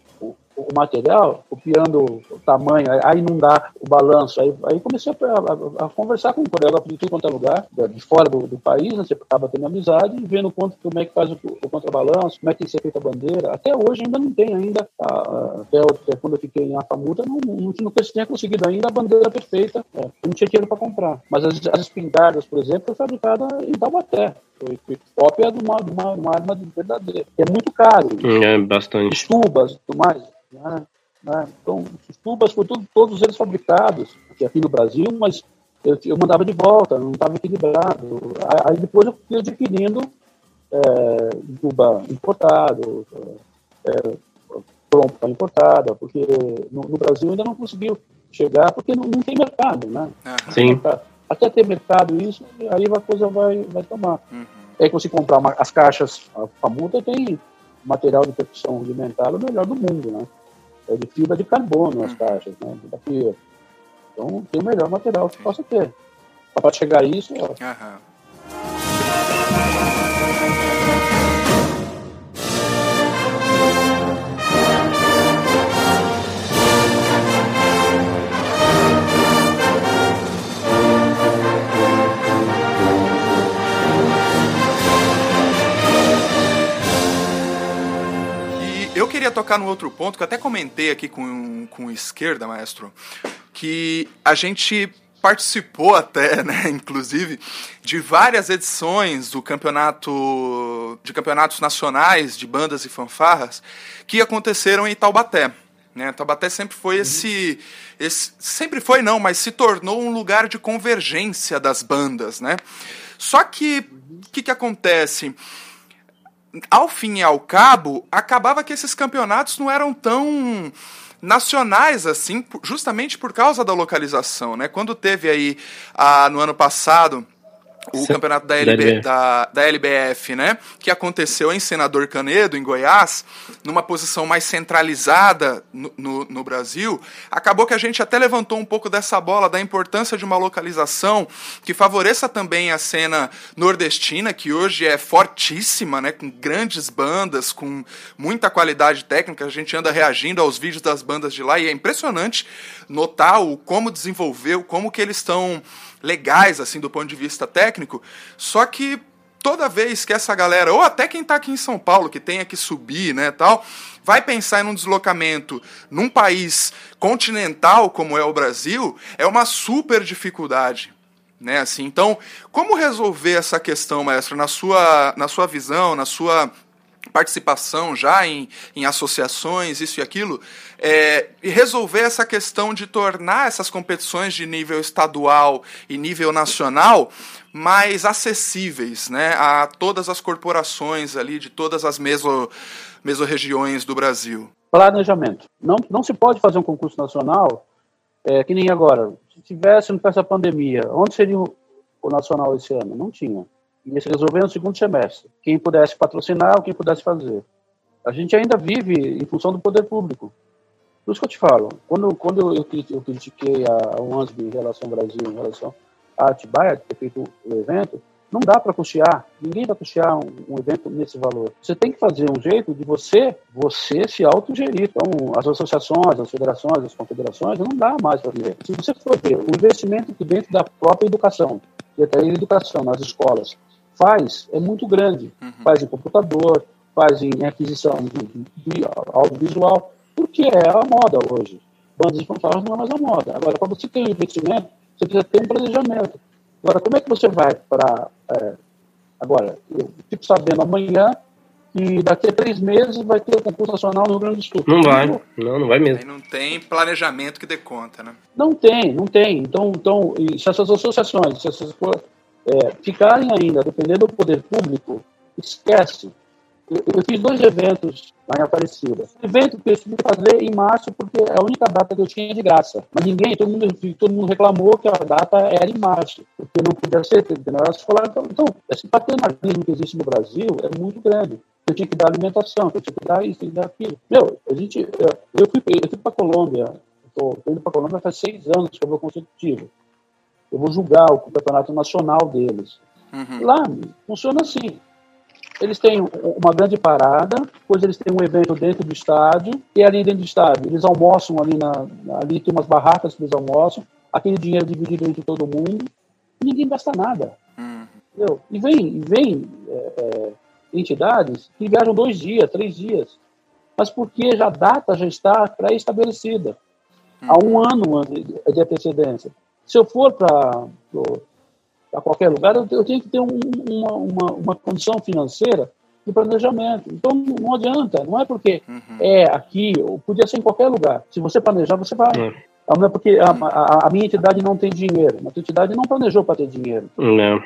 o material, copiando o tamanho, aí não dá o balanço. Aí, aí comecei a, a, a conversar com o coreógrafo de tudo quanto é lugar, de fora do, do país, né? você acaba tendo amizade e vendo quanto, como é que faz o, o contrabalanço, como é que tem que ser feita a bandeira. Até hoje ainda não tem ainda, até, até quando eu fiquei em Afamuta, não, não, não, tinha conseguido ainda a bandeira perfeita, é, não tinha dinheiro para comprar. Mas as, as espingardas, por exemplo, foi fabricada em Taubaté. Foi, foi cópia de uma, de, uma, uma arma verdadeira. É muito caro. É, bastante. Estubas, tudo mais. Né? Né? Então, os tubas foram tudo, todos eles fabricados aqui, aqui no Brasil, mas eu, eu mandava de volta, não estava equilibrado. Aí depois eu fui adquirindo é, tuba importado, é, trompa importada, porque no, no, Brasil ainda não conseguiu chegar, porque não, não tem mercado, né? Sim. Até ter mercado isso, aí a coisa vai, vai tomar. Uhum. Aí você comprar uma, as caixas, a Famuta tem material de percussão rudimentar o melhor do mundo, né? É de fibra de carbono as caixas, né? Daqui. Então tem o melhor material que possa ter. Para chegar a isso, ó. Uhum. Queria tocar no outro ponto, que eu até comentei aqui com, com esquerda, maestro, que a gente participou até, né, inclusive, de várias edições do campeonato de campeonatos nacionais de bandas e fanfarras que aconteceram em Taubaté. Né? Taubaté sempre foi uhum. esse, esse, sempre foi não, mas se tornou um lugar de convergência das bandas, né? Só que o que, que acontece? Ao fim e ao cabo, acabava que esses campeonatos não eram tão nacionais assim, justamente por causa da localização, né? Quando teve aí ah, no ano passado o campeonato da, LB, da, da, LBF, né? Que aconteceu em Senador Canedo, em Goiás, numa posição mais centralizada no, no, no, Brasil. Acabou que a gente até levantou um pouco dessa bola da importância de uma localização que favoreça também a cena nordestina, que hoje é fortíssima, né? Com grandes bandas, com muita qualidade técnica. A gente anda reagindo aos vídeos das bandas de lá e é impressionante notar o como desenvolveu, como que eles estão legais, assim, do ponto de vista técnico, só que toda vez que essa galera, ou até quem está aqui em São Paulo, que tenha que subir, né, tal, vai pensar em um deslocamento num país continental como é o Brasil, é uma super dificuldade. Né, assim, então, como resolver essa questão, maestro, na sua, na sua visão, na sua participação já em, em associações, isso e aquilo, é, e resolver essa questão de tornar essas competições de nível estadual e nível nacional mais acessíveis né, a todas as corporações ali de todas as meso, mesorregiões do Brasil. Planejamento. Não, não se pode fazer um concurso nacional é, que nem agora. Se tivesse, não tivesse a pandemia, onde seria o, o nacional esse ano? Não tinha ia se resolver no segundo semestre. Quem pudesse patrocinar quem pudesse fazer. A gente ainda vive em função do poder público. Por isso que eu te falo, quando, quando eu, eu critiquei a, UANSB em relação ao Brasil, em relação a Atibaia ter feito o evento, não dá para custear, ninguém vai custear um, um, evento nesse valor. Você tem que fazer um jeito de você, você se autogerir. Então, as associações, as federações, as confederações, não dá mais para ver. Se você for ver o investimento dentro da própria educação, que é a educação nas escolas, faz é muito grande. Uhum. Faz em computador, faz em aquisição de, de audiovisual, porque é a moda hoje. Bandas de fanfarras não é mais a moda. Agora, para você ter um investimento, você precisa ter um planejamento. Agora, como é que você vai para. É, agora, eu fico sabendo amanhã que daqui a três meses vai ter o concurso nacional no Rio Grande do Sul. Não vai, não, não vai mesmo. Aí não tem planejamento que dê conta, né? Não tem, não tem. Então, então se essas associações, se essas é, ficarem ainda dependendo do poder público, esquece. Eu, eu, fiz dois eventos lá em Aparecida. O evento que eu que fazer em março porque é a única data que eu tinha de graça. Mas ninguém, todo mundo, todo mundo reclamou que a data era em março, porque não podia ser, não era escolar. Então, então esse paternalismo que existe no Brasil é muito grande. Eu tinha que dar alimentação, eu tinha que dar isso, tinha que dar aquilo. Meu, a gente, eu, fui, eu fui para Colômbia, estou indo para Colômbia faz seis anos que eu vou consecutivo eu vou julgar o campeonato nacional deles. Uhum. Lá funciona assim. eles têm uma grande parada, depois eles têm um evento dentro do estádio, e ali dentro do estádio eles almoçam ali, na, ali tem umas barracas que eles almoçam, aquele dinheiro dividido entre todo mundo, e ninguém gasta nada. Uhum. Entendeu? E vem, vem é, é, entidades que viajam dois dias, três dias, mas porque já a data já está pré-estabelecida, uhum. há um ano de antecedência. Se eu for para qualquer lugar, eu, eu, tenho que ter um, uma, uma, uma condição financeira de planejamento. Então não adianta, não é porque uhum. é aqui, ou podia ser em qualquer lugar. Se você planejar, você vai. Uhum. Não é porque a, a, a, minha entidade não tem dinheiro, a tua entidade não planejou para ter dinheiro. Não.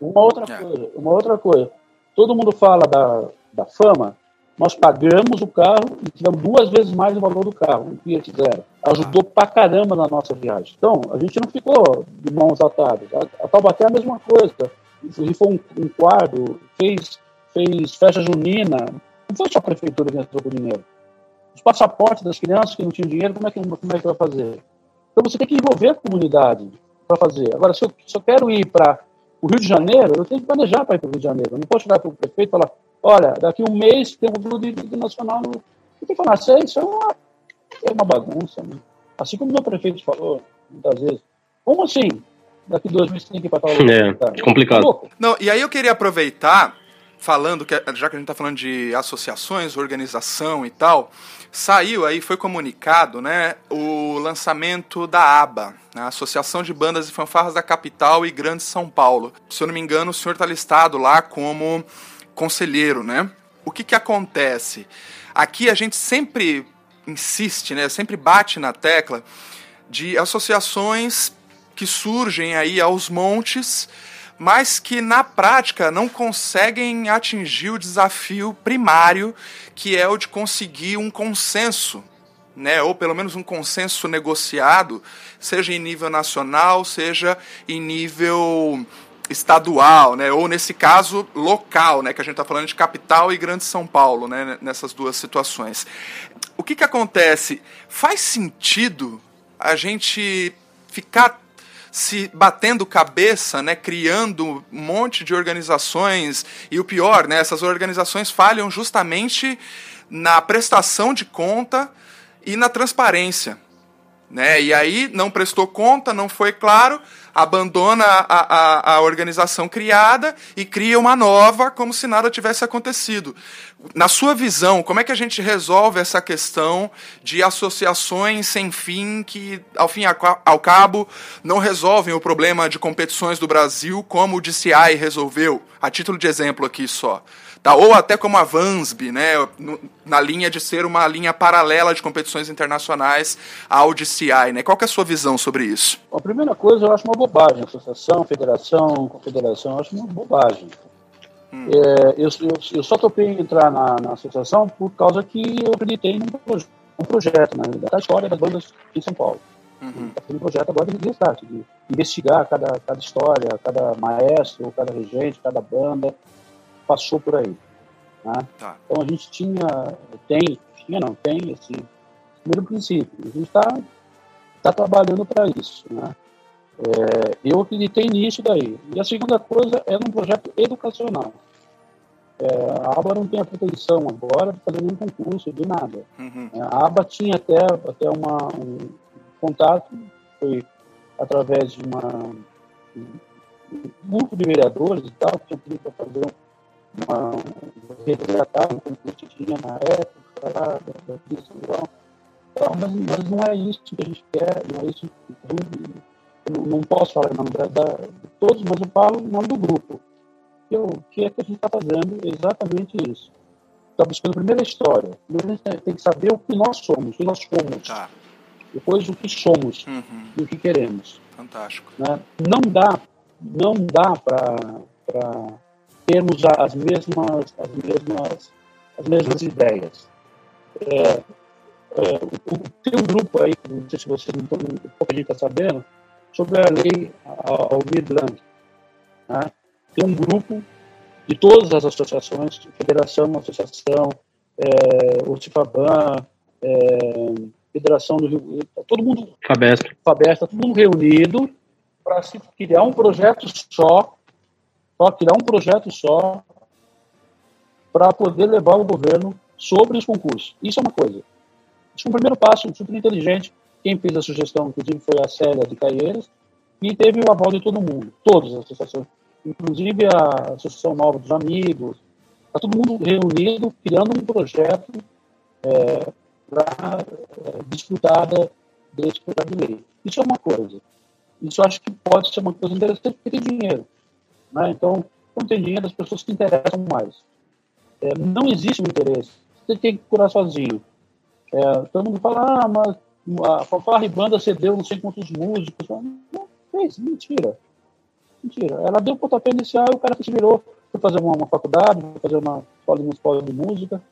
Uma outra é. coisa, uma outra coisa. Todo mundo fala da, da fama, nós pagamos o carro e tivemos duas vezes mais o valor do carro, o que fizeram. Ajudou pra caramba na nossa viagem. Então, a gente não ficou de mãos atadas. A, a Taubaté é a mesma coisa. Foi um, um quadro, fez, fez festa junina. Não foi só a prefeitura que entrou com dinheiro. Os passaportes das crianças que não tinham dinheiro, como é que, como é que vai fazer? Então, você tem que envolver a comunidade para fazer. Agora, se eu, se eu quero ir para o Rio de Janeiro, eu tenho que planejar para ir para o Rio de Janeiro. Eu não posso chegar para o prefeito e falar Olha, daqui um mês tem um clube nacional. No... Eu tenho que falar, isso, isso é uma, é uma bagunça. Né? Assim como o meu prefeito falou muitas vezes. Como assim? Daqui dois meses tem que ir para tal lugar. É, complicado. Tá Não, e aí eu queria aproveitar, falando, que já que a gente está falando de associações, organização e tal, saiu aí, foi comunicado, né, o lançamento da ABA, né, a Associação de Bandas e Fanfarras da Capital e Grande São Paulo. Se eu não me engano, o senhor está listado lá como conselheiro, né? O que que acontece? Aqui a gente sempre insiste, né? Sempre bate na tecla de associações que surgem aí aos montes, mas que na prática não conseguem atingir o desafio primário, que é o de conseguir um consenso né, ou pelo menos um consenso negociado, seja em nível nacional, seja em nível estadual, né, ou nesse caso local, né, que a gente está falando de capital e grande São Paulo, né, nessas duas situações. O que, que acontece? Faz sentido a gente ficar se batendo cabeça, né, criando um monte de organizações e o pior, né, essas organizações falham justamente na prestação de conta e na transparência. Né? E aí não prestou conta, não foi claro, abandona a, a, a, organização criada e cria uma nova como se nada tivesse acontecido. Na sua visão, como é que a gente resolve essa questão de associações sem fim que, ao fim e ao cabo, não resolvem o problema de competições do Brasil como o DCI resolveu? A título de exemplo aqui só. Tá? Ou até como a Vansby, né? na linha de ser uma linha paralela de competições internacionais ao DCI. Né? Qual é a sua visão sobre isso? A primeira coisa, eu acho uma bobagem. Associação, federação, confederação, eu acho uma bobagem. Hum. É, eu, eu, eu, só topei entrar na, na, associação por causa que eu acreditei num proje um projeto, né, da história das bandas em São Paulo. Uhum. Tá um projeto agora de de investigar cada, cada história, cada maestro, cada regente, cada banda, passou por aí. Né? Tá. Então a gente tinha, tem, tinha não, tem esse primeiro princípio. A gente está tá trabalhando para isso. Né? É, eu acreditei nisso daí. E a segunda coisa é um projeto educacional. É, a ABA não tem a pretensão agora de fazer nenhum concurso, de nada. Uhum. É, a ABA tinha até, até uma, um contato, foi através de uma, um grupo de vereadores e tal, que tinha pedido para fazer uma, resgatar concurso que tinha na época, lá, da, da então, mas, mas não é isso que a gente quer, não é isso. Eu não posso falar em nome de todos, mas eu falo em nome do grupo. O que é que a gente está fazendo? Exatamente isso. Está buscando primeiro a história. Primeiro a gente tem que saber o que nós somos, o que nós fomos. Tá. Depois o que somos uhum. e o que queremos. Fantástico. Né? Não dá, não dá para termos as mesmas, as mesmas, as mesmas ideias. É, é, tem um grupo aí, não sei se vocês não estão, pouca gente está sabendo, sobre a lei Almir Blanc. Né? Tem um grupo de todas as associações, Federação, Associação, é, é, Federação do Rio, tá todo mundo, Fabesp, Fabesp, tá todo mundo reunido para se criar um projeto só só criar um projeto só para poder levar o governo sobre os concursos. Isso é uma coisa. Isso é um primeiro passo super inteligente. Quem fez a sugestão, inclusive, foi a Célia de Caieiras, e teve o aval de todo mundo, todas as associações, inclusive a Associação Nova dos Amigos, está todo mundo reunido, criando um projeto é, para é, desse projeto de lei. Isso é uma coisa. Isso acho que pode ser uma coisa interessante porque tem dinheiro. Né? Então, quando tem dinheiro, as pessoas se interessam mais. É, não existe um interesse. Você tem que curar sozinho. É, todo mundo fala, ah, mas a fanfarra e banda cedeu não sei quantos músicos. Não fez, mentira. Mentira. Ela deu o pontapé inicial e o cara se virou para fazer uma, uma faculdade, para fazer uma escola de música.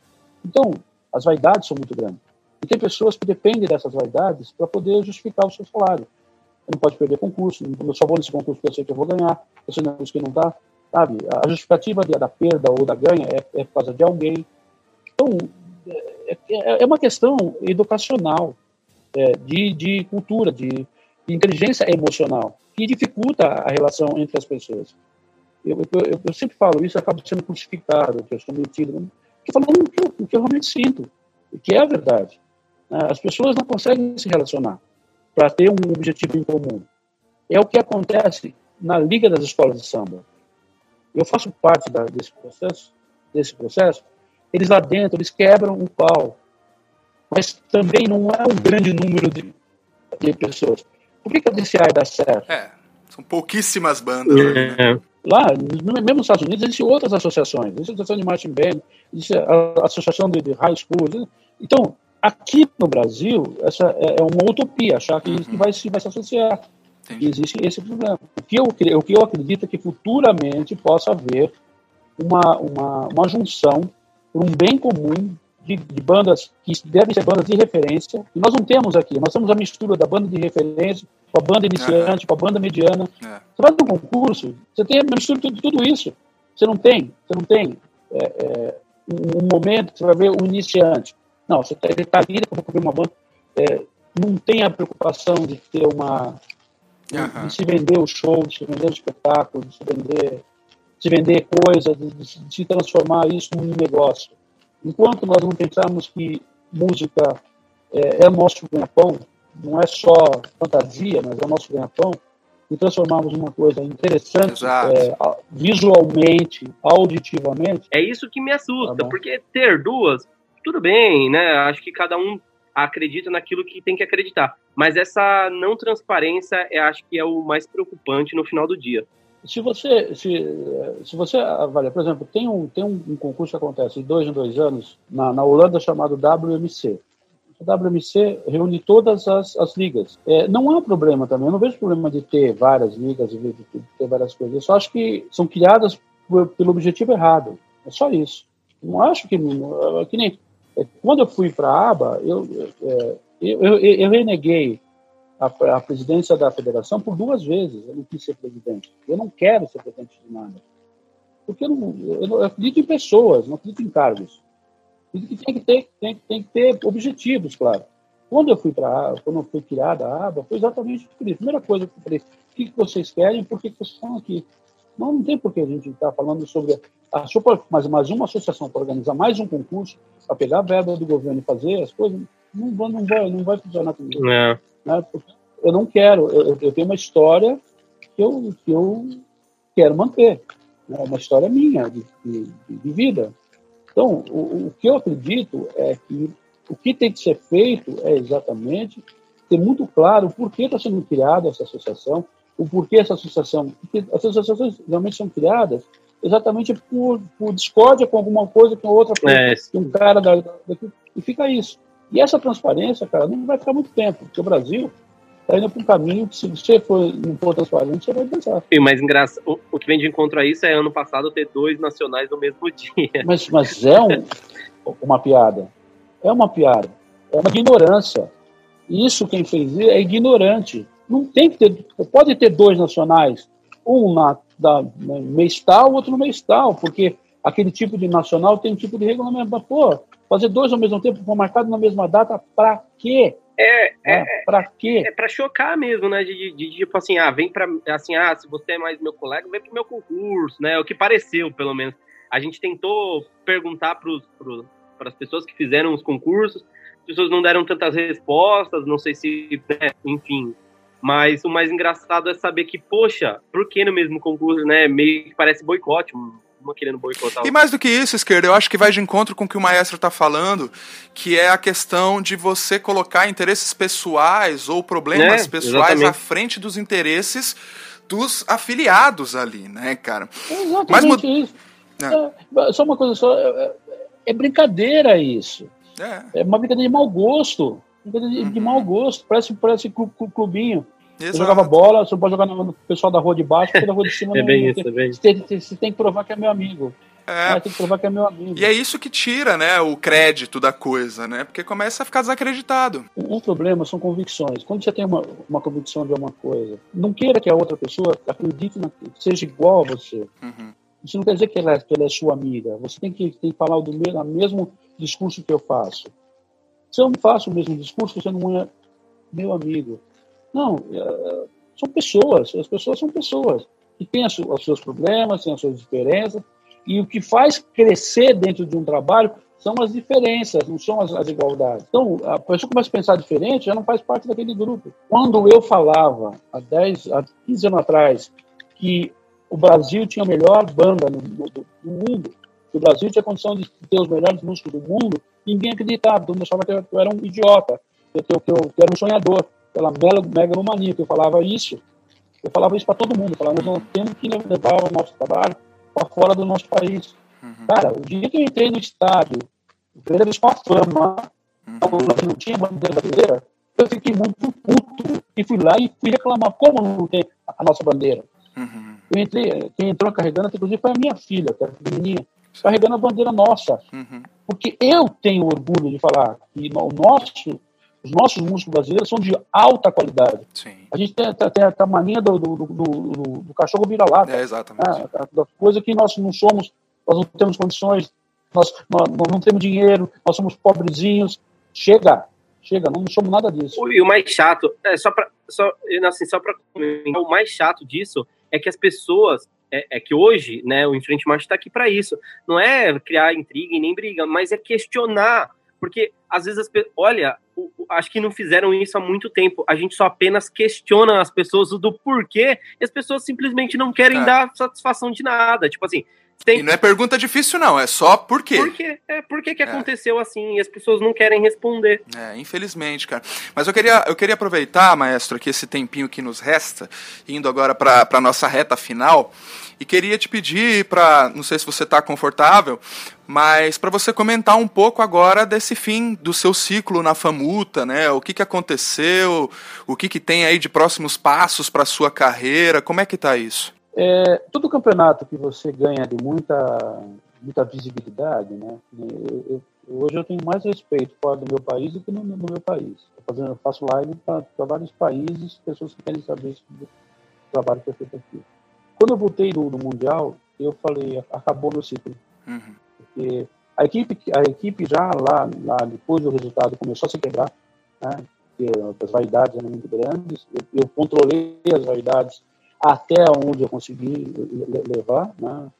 Então, as vaidades são muito grandes. E tem pessoas que dependem dessas vaidades para poder justificar o seu salário. Não pode perder concurso, eu só vou nesse concurso porque eu sei que eu vou ganhar, eu sei que não está. Sabe? A justificativa da perda ou da ganha é, é por causa de alguém. Então, é, é, é uma questão educacional, é, de, de cultura, de, inteligência emocional, que dificulta a relação entre as pessoas. Eu, eu, eu sempre falo isso, acabo sendo crucificado, que eu sou metido, que falando o que, eu, o que eu realmente sinto, que é a verdade. As pessoas não conseguem se relacionar para ter um objetivo em comum. É o que acontece na Liga das Escolas de Samba. Eu faço parte da, desse processo, desse processo. Eles lá dentro, eles quebram o pau. Mas também não é um grande número de, de pessoas. Por que, que a DCI dá certo? É, são pouquíssimas bandas. É. Né? Lá, mesmo nos Estados Unidos, existem outras associações. Existe a Associação de Marching Band, existe a Associação de, de High School. Então, aqui no Brasil, essa é, é uma utopia, achar que, uhum. vai, vai se associar. Entendi. Existe esse problema. O que, eu, o que eu acredito é que futuramente possa haver uma, uma, uma junção por um bem comum de, de, bandas que devem ser bandas de referência. E nós não temos aqui, nós temos a mistura da banda de referência com a banda iniciante, uhum. com a banda mediana. É. Você vai no concurso, você tem a mistura de tudo, isso. Você não tem, você não tem é, é, um, um, momento que você vai ver o iniciante. Não, você está tá ali para ver uma banda. É, não tem a preocupação de ter uma Uhum. De se vender o show, de se vender o espetáculo, de se vender, de se vender coisas, de, de, se transformar isso num negócio. Enquanto nós não pensarmos que música é, é o nosso ganha-pão, não é só fantasia, mas é o nosso ganha-pão, e transformarmos uma coisa interessante é, visualmente, auditivamente. É isso que me assusta, tá porque ter duas, tudo bem, né? Acho que cada um acredita naquilo que tem que acreditar. Mas essa não transparência, eu acho que é o mais preocupante no final do dia. Se você, se, se você avalia, por exemplo, tem um, tem um, concurso que acontece de dois em dois anos na, na Holanda chamado WMC. O WMC reúne todas as, as ligas. É, não há problema também, eu não vejo problema de ter várias ligas, de ter várias coisas. Eu só acho que são criadas por, pelo objetivo errado. É só isso. Não acho que, que nem quando eu fui para a ABA, eu, eu, eu, eu reneguei a, a, presidência da federação por duas vezes. Eu não quis ser presidente. Eu não quero ser presidente de nada. Porque eu, não, eu, não, eu acredito em pessoas, não acredito em cargos. Acredito que tem que ter, tem, tem que ter objetivos, claro. Quando eu fui para quando eu fui criada a aba, foi exatamente por isso. A primeira coisa que eu falei, o que, vocês querem, por que vocês estão aqui? Não, não tem por que a gente estar tá falando sobre a super, mais, mais uma associação para organizar mais um concurso, para pegar a verba do governo e fazer as coisas, não, vai, não, vai, não vai funcionar comigo. É. Né? Eu não quero, eu, eu, tenho uma história que eu, que eu quero manter, né? uma história minha, de, de, de vida. Então, o, o, que eu acredito é que o que tem que ser feito é exatamente ter muito claro por que está sendo criada essa associação, o porquê essa associação. Porque as associações realmente são criadas exatamente por, por discórdia com alguma coisa com outra coisa, é. um cara da, da, e fica isso. E essa transparência, cara, não vai ficar muito tempo, porque o Brasil está indo para um caminho que se você for, não for transparente, você vai pensar. Sim, mas engraçado, o, o, que vem de encontro a isso é ano passado ter dois nacionais no mesmo dia. Mas, mas é um, uma piada. É uma piada. É uma ignorância. Isso quem fez é ignorante. Não tem que ter. Pode ter dois nacionais, um na da né, mês tal, outro no mês tal, porque aquele tipo de nacional tem um tipo de regulamento. Mas, pô, fazer dois ao mesmo tempo, marcado na mesma data, para quê? É, é, é para quê? É para chocar mesmo, né? De, de, de, tipo assim, ah, vem para assim, ah, se você é mais meu colega, vem pro meu concurso, né? O que pareceu, pelo menos. A gente tentou perguntar para as pessoas que fizeram os concursos, as pessoas não deram tantas respostas, não sei se, né, enfim. Mas o mais engraçado é saber que, poxa, por que no mesmo concurso, né? Meio que parece boicote, uma querendo boicotar. E mais do que isso, esquerda, eu acho que vai de encontro com o que o maestro está falando, que é a questão de você colocar interesses pessoais ou problemas é, pessoais exatamente. à frente dos interesses dos afiliados ali, né, cara? exatamente Mas, isso. É. É, só uma coisa só, é, é, é brincadeira isso. É. é. uma brincadeira de mau gosto. Brincadeira de, uhum. de mau gosto. Parece, parece clubinho. Exato. Você jogava bola, você pode jogar no pessoal da rua de baixo, porque da rua de cima é não, bem isso, tem, é bem você, tem, você tem que provar que é meu amigo. É. é. tem que provar que é meu amigo. E é isso que tira, né, o crédito da coisa, né? Porque começa a ficar desacreditado. Um problema são convicções. Quando você tem uma, uma convicção de alguma coisa, não queira que a outra pessoa acredite na, seja igual a você. Uhum. Isso não quer dizer que ela, que ela é sua amiga. Você tem que, tem que falar do mesmo, mesmo discurso que eu faço. Se eu não faço o mesmo discurso, você não é meu amigo. Não, é, são pessoas, as pessoas são pessoas que têm os seus problemas, têm as suas diferenças, e o que faz crescer dentro de um trabalho são as diferenças, não são as, as, igualdades. Então, a pessoa começa a pensar diferente, já não faz parte daquele grupo. Quando eu falava, há 10, há 15 anos atrás, que o Brasil tinha a melhor banda no, no, no mundo, que o Brasil tinha condição de ter os melhores músicos do mundo, ninguém acreditava, todo mundo achava que eu, era um idiota, que eu, que eu, que eu era um sonhador pela megalomania que eu falava isso. Eu falava isso para todo mundo. Eu falava, nós temos que levar o nosso trabalho para fora do nosso país. Uhum. Cara, o dia que eu entrei no estádio, Palmeiras com a fama, uhum. não tinha bandeira brasileira, eu fiquei muito puto e fui lá e fui reclamar como não tem a nossa bandeira. Uhum. Eu entrei, quem entrou carregando, inclusive, foi a minha filha, que era pequenininha, carregando a bandeira nossa. Uhum. Porque eu tenho orgulho de falar que o nosso os nossos músicos brasileiros são de alta qualidade. Sim. A gente tem, tem, tem a mania do, do, do, do, do cachorro vira-lata. É, exatamente. Né? Da coisa que nós não somos, nós não temos condições, nós, nós, nós não temos dinheiro, nós somos pobrezinhos. Chega, chega, não somos nada disso. E o mais chato, é, só para só, assim, só o mais chato disso é que as pessoas é, é, que hoje, né, o Enfrente Marcha está aqui para isso. Não é criar intriga e nem briga, mas é questionar porque às vezes as pessoas. Olha, acho que não fizeram isso há muito tempo. A gente só apenas questiona as pessoas do porquê e as pessoas simplesmente não querem é. dar satisfação de nada. Tipo assim. Tem... E não é pergunta difícil, não, é só por quê. Por quê? É, por que, que é. aconteceu assim? E as pessoas não querem responder. É, infelizmente, cara. Mas eu queria, eu queria aproveitar, maestro, aqui esse tempinho que nos resta, indo agora para a nossa reta final, e queria te pedir para, não sei se você está confortável, mas para você comentar um pouco agora desse fim do seu ciclo na Famuta, né? O que, que aconteceu, o que, que tem aí de próximos passos para sua carreira, como é que está isso? É, todo campeonato que você ganha de muita, muita visibilidade, né? Eu, eu, hoje eu tenho mais respeito fora do meu país do que no, no meu país. Eu, fazendo, eu faço live para vários países, pessoas que querem saber sobre o trabalho que é feito aqui. Quando eu voltei do, do Mundial, eu falei, acabou meu ciclo. Uhum. Porque a equipe, a equipe já lá, lá, depois do resultado, começou a se quebrar, né? Porque as vaidades eram muito grandes. Eu, eu controlei as vaidades até onde eu consegui levar, né?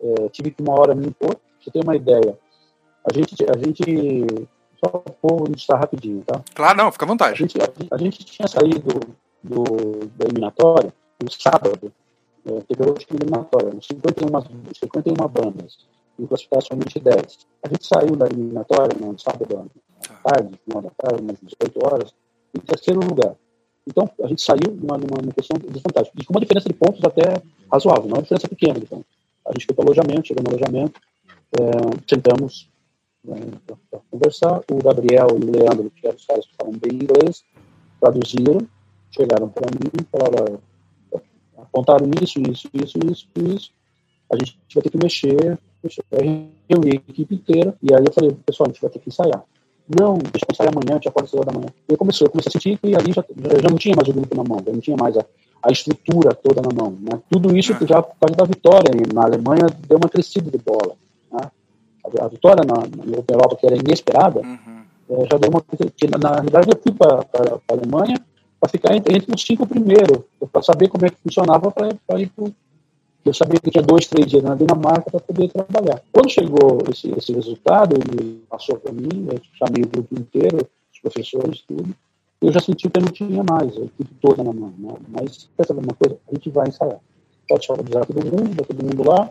É, tive que uma hora me impor. Você tem uma ideia? A gente, a gente só vou listar rapidinho, tá? Claro, não, fica à vontade. A gente, a, a gente tinha saído do, da eliminatória no sábado, é, teve a última eliminatória, 51, 51 bandas, e classificaram somente 10. A gente saiu da eliminatória no sábado à tarde, uma da tarde, umas 18 horas, em terceiro lugar. Então, a gente saiu numa, numa questão fantástica. E com uma diferença de pontos até razoável, não é uma diferença pequena pontos. A gente foi para alojamento, chegou no alojamento, é, sentamos é, para conversar. O Gabriel e o Leandro, que eram os caras que falam bem inglês, traduziram, chegaram para mim falaram: apontaram isso, isso, isso, isso, isso. A gente vai ter que mexer, mexer. Reuni a equipe inteira, e aí eu falei, pessoal, a gente vai ter que ensaiar. Não, deixa eu ensaiar amanhã, a gente acorda às da manhã. E aí começou, eu comecei a sentir que ali já, já não tinha mais o grupo na mão, já não tinha mais a, a estrutura toda na mão. Né? Tudo isso já por causa da vitória na Alemanha deu uma crescida de bola. Né? A, a, vitória na, na Europa, que era inesperada, uhum. é, já deu uma. Na, na realidade, eu fui para a Alemanha para ficar entre, entre, os cinco primeiros, para saber como é que funcionava para ir para Eu sabia que tinha dois, três dias na Dinamarca para poder trabalhar. Quando chegou esse, esse resultado, ele passou para mim, eu chamei o grupo inteiro, os professores, tudo. Eu já senti que eu não tinha mais, a equipe toda na mão. Né? Mas, quer saber uma coisa? A gente vai ensaiar. Pode avisar todo mundo, vai todo mundo lá,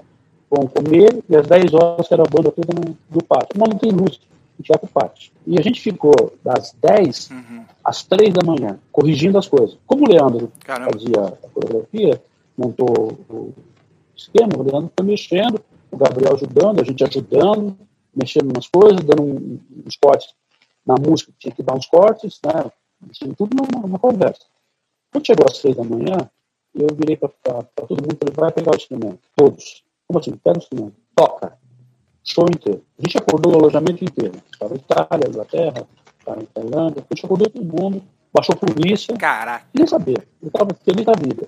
vão comer, e às 10 horas que era a banda toda no, no pátio. Mas não tem luz, a gente vai para o pátio. E a gente ficou das 10 uhum. às 3 da manhã, corrigindo as coisas. Como o Leandro Caramba. fazia a coreografia, montou o esquema, o Leandro foi mexendo, o Gabriel ajudando, a gente ajudando, mexendo nas coisas, dando uns cortes na música, tinha que dar uns cortes, né? Tinha tudo numa, conversa. Quando chegou às seis da manhã, eu virei para todo mundo e falei, vai pegar o instrumento, todos. Como assim? Pega o instrumento, toca, show inteiro. A gente acordou o alojamento inteiro. Estava em Itália, Inglaterra, estava em Tailândia, a gente acordou todo mundo, baixou a polícia. Caraca. Nem sabia. Eu estava feliz da vida.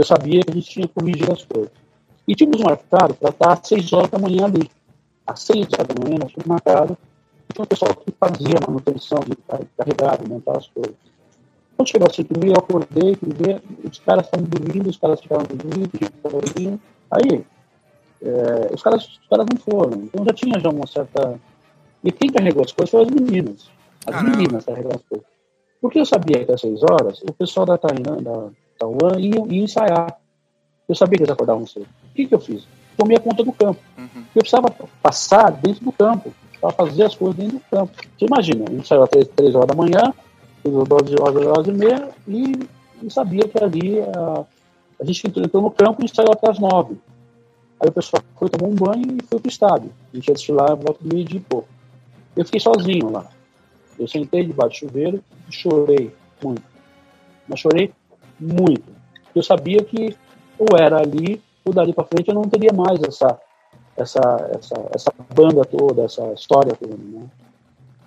Eu sabia que a gente tinha corrigido as coisas. E tínhamos marcado para estar às 6 horas da manhã ali. Às 6 horas da manhã, nós tínhamos marcado. Tinha um pessoal que fazia manutenção de carregar, montar as coisas. Quando chegou às 5 eu acordei, ver, os caras estavam dormindo, os caras ficaram dormindo, dormindo. Aí, é, os, caras, os caras não foram. Então já tinha já uma certa. E quem carregou as coisas foram as meninas. As Caramba. meninas carregaram as coisas. Porque eu sabia que às 6 horas o pessoal da Tainan, da Taiwan ia, ia ensaiar. Eu sabia que eles acordavam cedo. O que, que eu fiz? Tomei a conta do campo. Uhum. Eu precisava passar dentro do campo, para fazer as coisas dentro do campo. Você imagina, a gente saiu às 3, 3 horas da manhã, 12 horas, horas e meia, e, e sabia que ali a, a gente entrou no campo e saiu até as 9. Aí o pessoal foi tomar um banho e foi para o estádio. A gente ia assistir lá volta do meio dia e pouco. Eu fiquei sozinho lá. Eu sentei debaixo do chuveiro e chorei muito. Mas chorei muito. Eu sabia que ou era ali, ou dali para frente eu não teria mais essa, essa, essa, essa banda toda, essa história toda. Né?